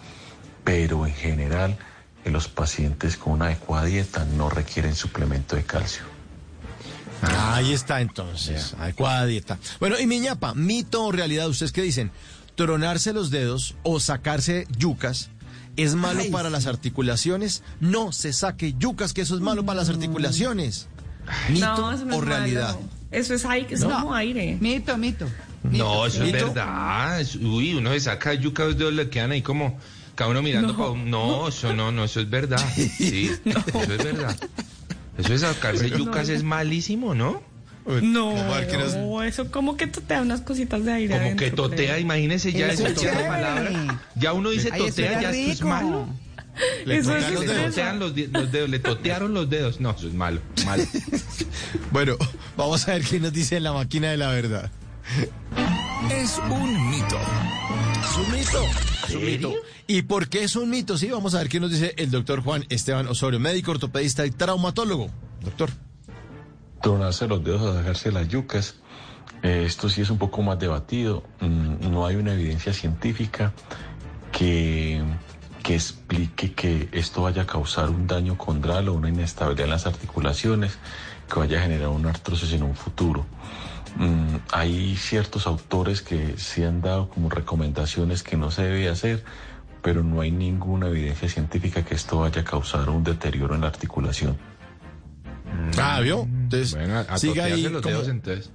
Pero en general, en los pacientes con una adecuada dieta no requieren suplemento de calcio. Ahí está entonces, adecuada dieta. Bueno, y mi ñapa, mito o realidad, ¿ustedes qué dicen? ¿Tronarse los dedos o sacarse yucas es malo Ay, para las articulaciones? No se saque yucas, que eso es malo para las articulaciones. ¿Mito No, eso no o es realidad? malo. Eso es, aire, es No. como aire. Mito, mito. No, eso es verdad. Uy, uno se saca yuca, los dedos le quedan ahí como cada uno mirando No. para un... No, eso no, no, eso es verdad. Sí, eso es verdad. Eso de sacarse yucas es malísimo, ¿no? No, no, eso como que totea unas cositas de aire. Como que totea, creo. imagínese ya Eso esa es palabra. Ya uno dice Ay, totea, ya esto es malo. Le Eso es Le totean los, di- los dedos, le totearon los dedos. No, eso es malo, malo. Bueno, vamos a ver qué nos dice la máquina de la verdad. Es un mito. Es un mito. Es un mito. ¿Y por qué es un mito? Sí, vamos a ver qué nos dice el doctor Juan Esteban Osorio, médico ortopedista y traumatólogo. Doctor. tronarse los dedos o sacarse las yucas. Eh, esto sí es un poco más debatido. Mm, no hay una evidencia científica que, que explique que esto vaya a causar un daño condral o una inestabilidad en las articulaciones, que vaya a generar una artrosis en un futuro. Mm, hay ciertos autores que sí han dado como recomendaciones que no se debe hacer, pero no hay ninguna evidencia científica que esto vaya a causar un deterioro en la articulación. Ah, ¿vio? Entonces, Bueno, a siga ahí los como- dedos entonces.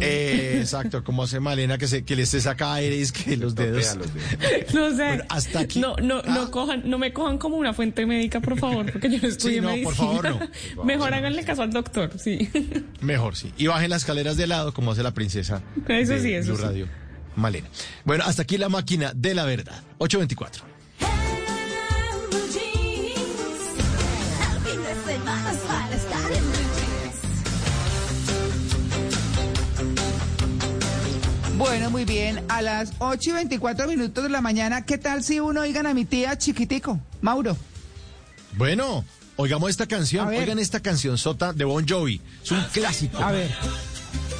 Eh, exacto, como hace Malena que, se, que le se saca aire y es que los dedos. Totea los dedos. No sé. Bueno, hasta aquí. No, no, no cojan, no me cojan como una fuente médica, por favor, porque yo no estudié no, medicina. por favor, no. Por Mejor háganle caso al doctor, sí. Mejor, sí. Y bajen las escaleras de lado como hace la princesa. Eso de sí, eso Blue sí. Radio. Malena. Bueno, hasta aquí la máquina de la verdad. 824. Bueno, muy bien. A las 8 y 24 minutos de la mañana, ¿qué tal si uno oigan a mi tía chiquitico? Mauro. Bueno, oigamos esta canción. Oigan esta canción sota de Bon Jovi. Es un clásico. A ver.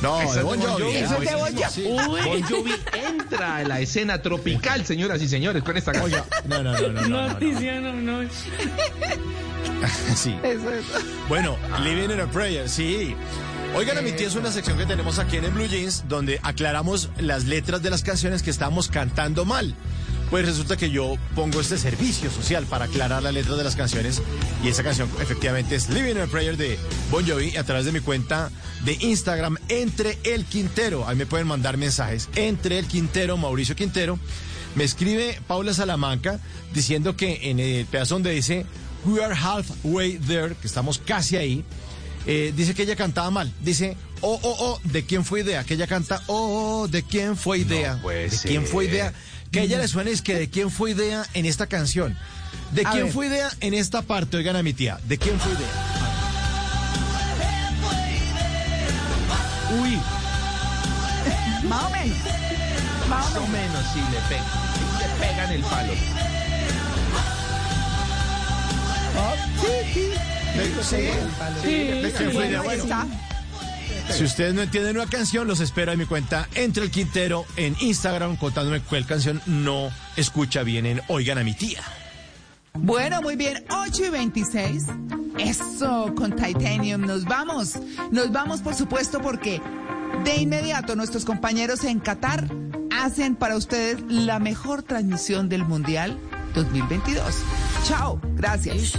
No, de Bon de Bon Jovi. Jovi. Eso es de Bon Jovi. Sí. Bon Jovi entra a la escena tropical, señoras y señores, con esta canción. No, no, no, no. no, no, no. Noticia, no, no. Sí. Eso es. Bueno, Living in a Prayer, sí. Oigan, a mi tía es una sección que tenemos aquí en el Blue Jeans donde aclaramos las letras de las canciones que estábamos cantando mal. Pues resulta que yo pongo este servicio social para aclarar las letras de las canciones y esa canción efectivamente es Living in a Prayer de Bon Jovi a través de mi cuenta de Instagram Entre el Quintero. Ahí me pueden mandar mensajes. Entre el Quintero, Mauricio Quintero. Me escribe Paula Salamanca diciendo que en el pedazo donde dice We are halfway there, que estamos casi ahí, eh, dice que ella cantaba mal. Dice, oh, oh, oh, ¿de quién fue idea? Que ella canta, oh, oh, ¿de quién fue idea? puede ¿De quién fue idea? Que a ella le suena es que ¿de quién fue idea en esta canción? ¿De A quién ver. fue idea en esta parte? Oigan a mi tía, ¿de quién fue idea? Uy, Más o menos. Más más o menos. sí le pega. Le pegan el palo. Oh, sí, sí. Si ustedes no entienden una canción, los espero en mi cuenta Entre el Quintero en Instagram contándome cuál canción no escucha bien en Oigan a mi tía. Bueno, muy bien, 8 y 26. Eso, con Titanium nos vamos. Nos vamos, por supuesto, porque de inmediato nuestros compañeros en Qatar hacen para ustedes la mejor transmisión del Mundial 2022. Chao, gracias.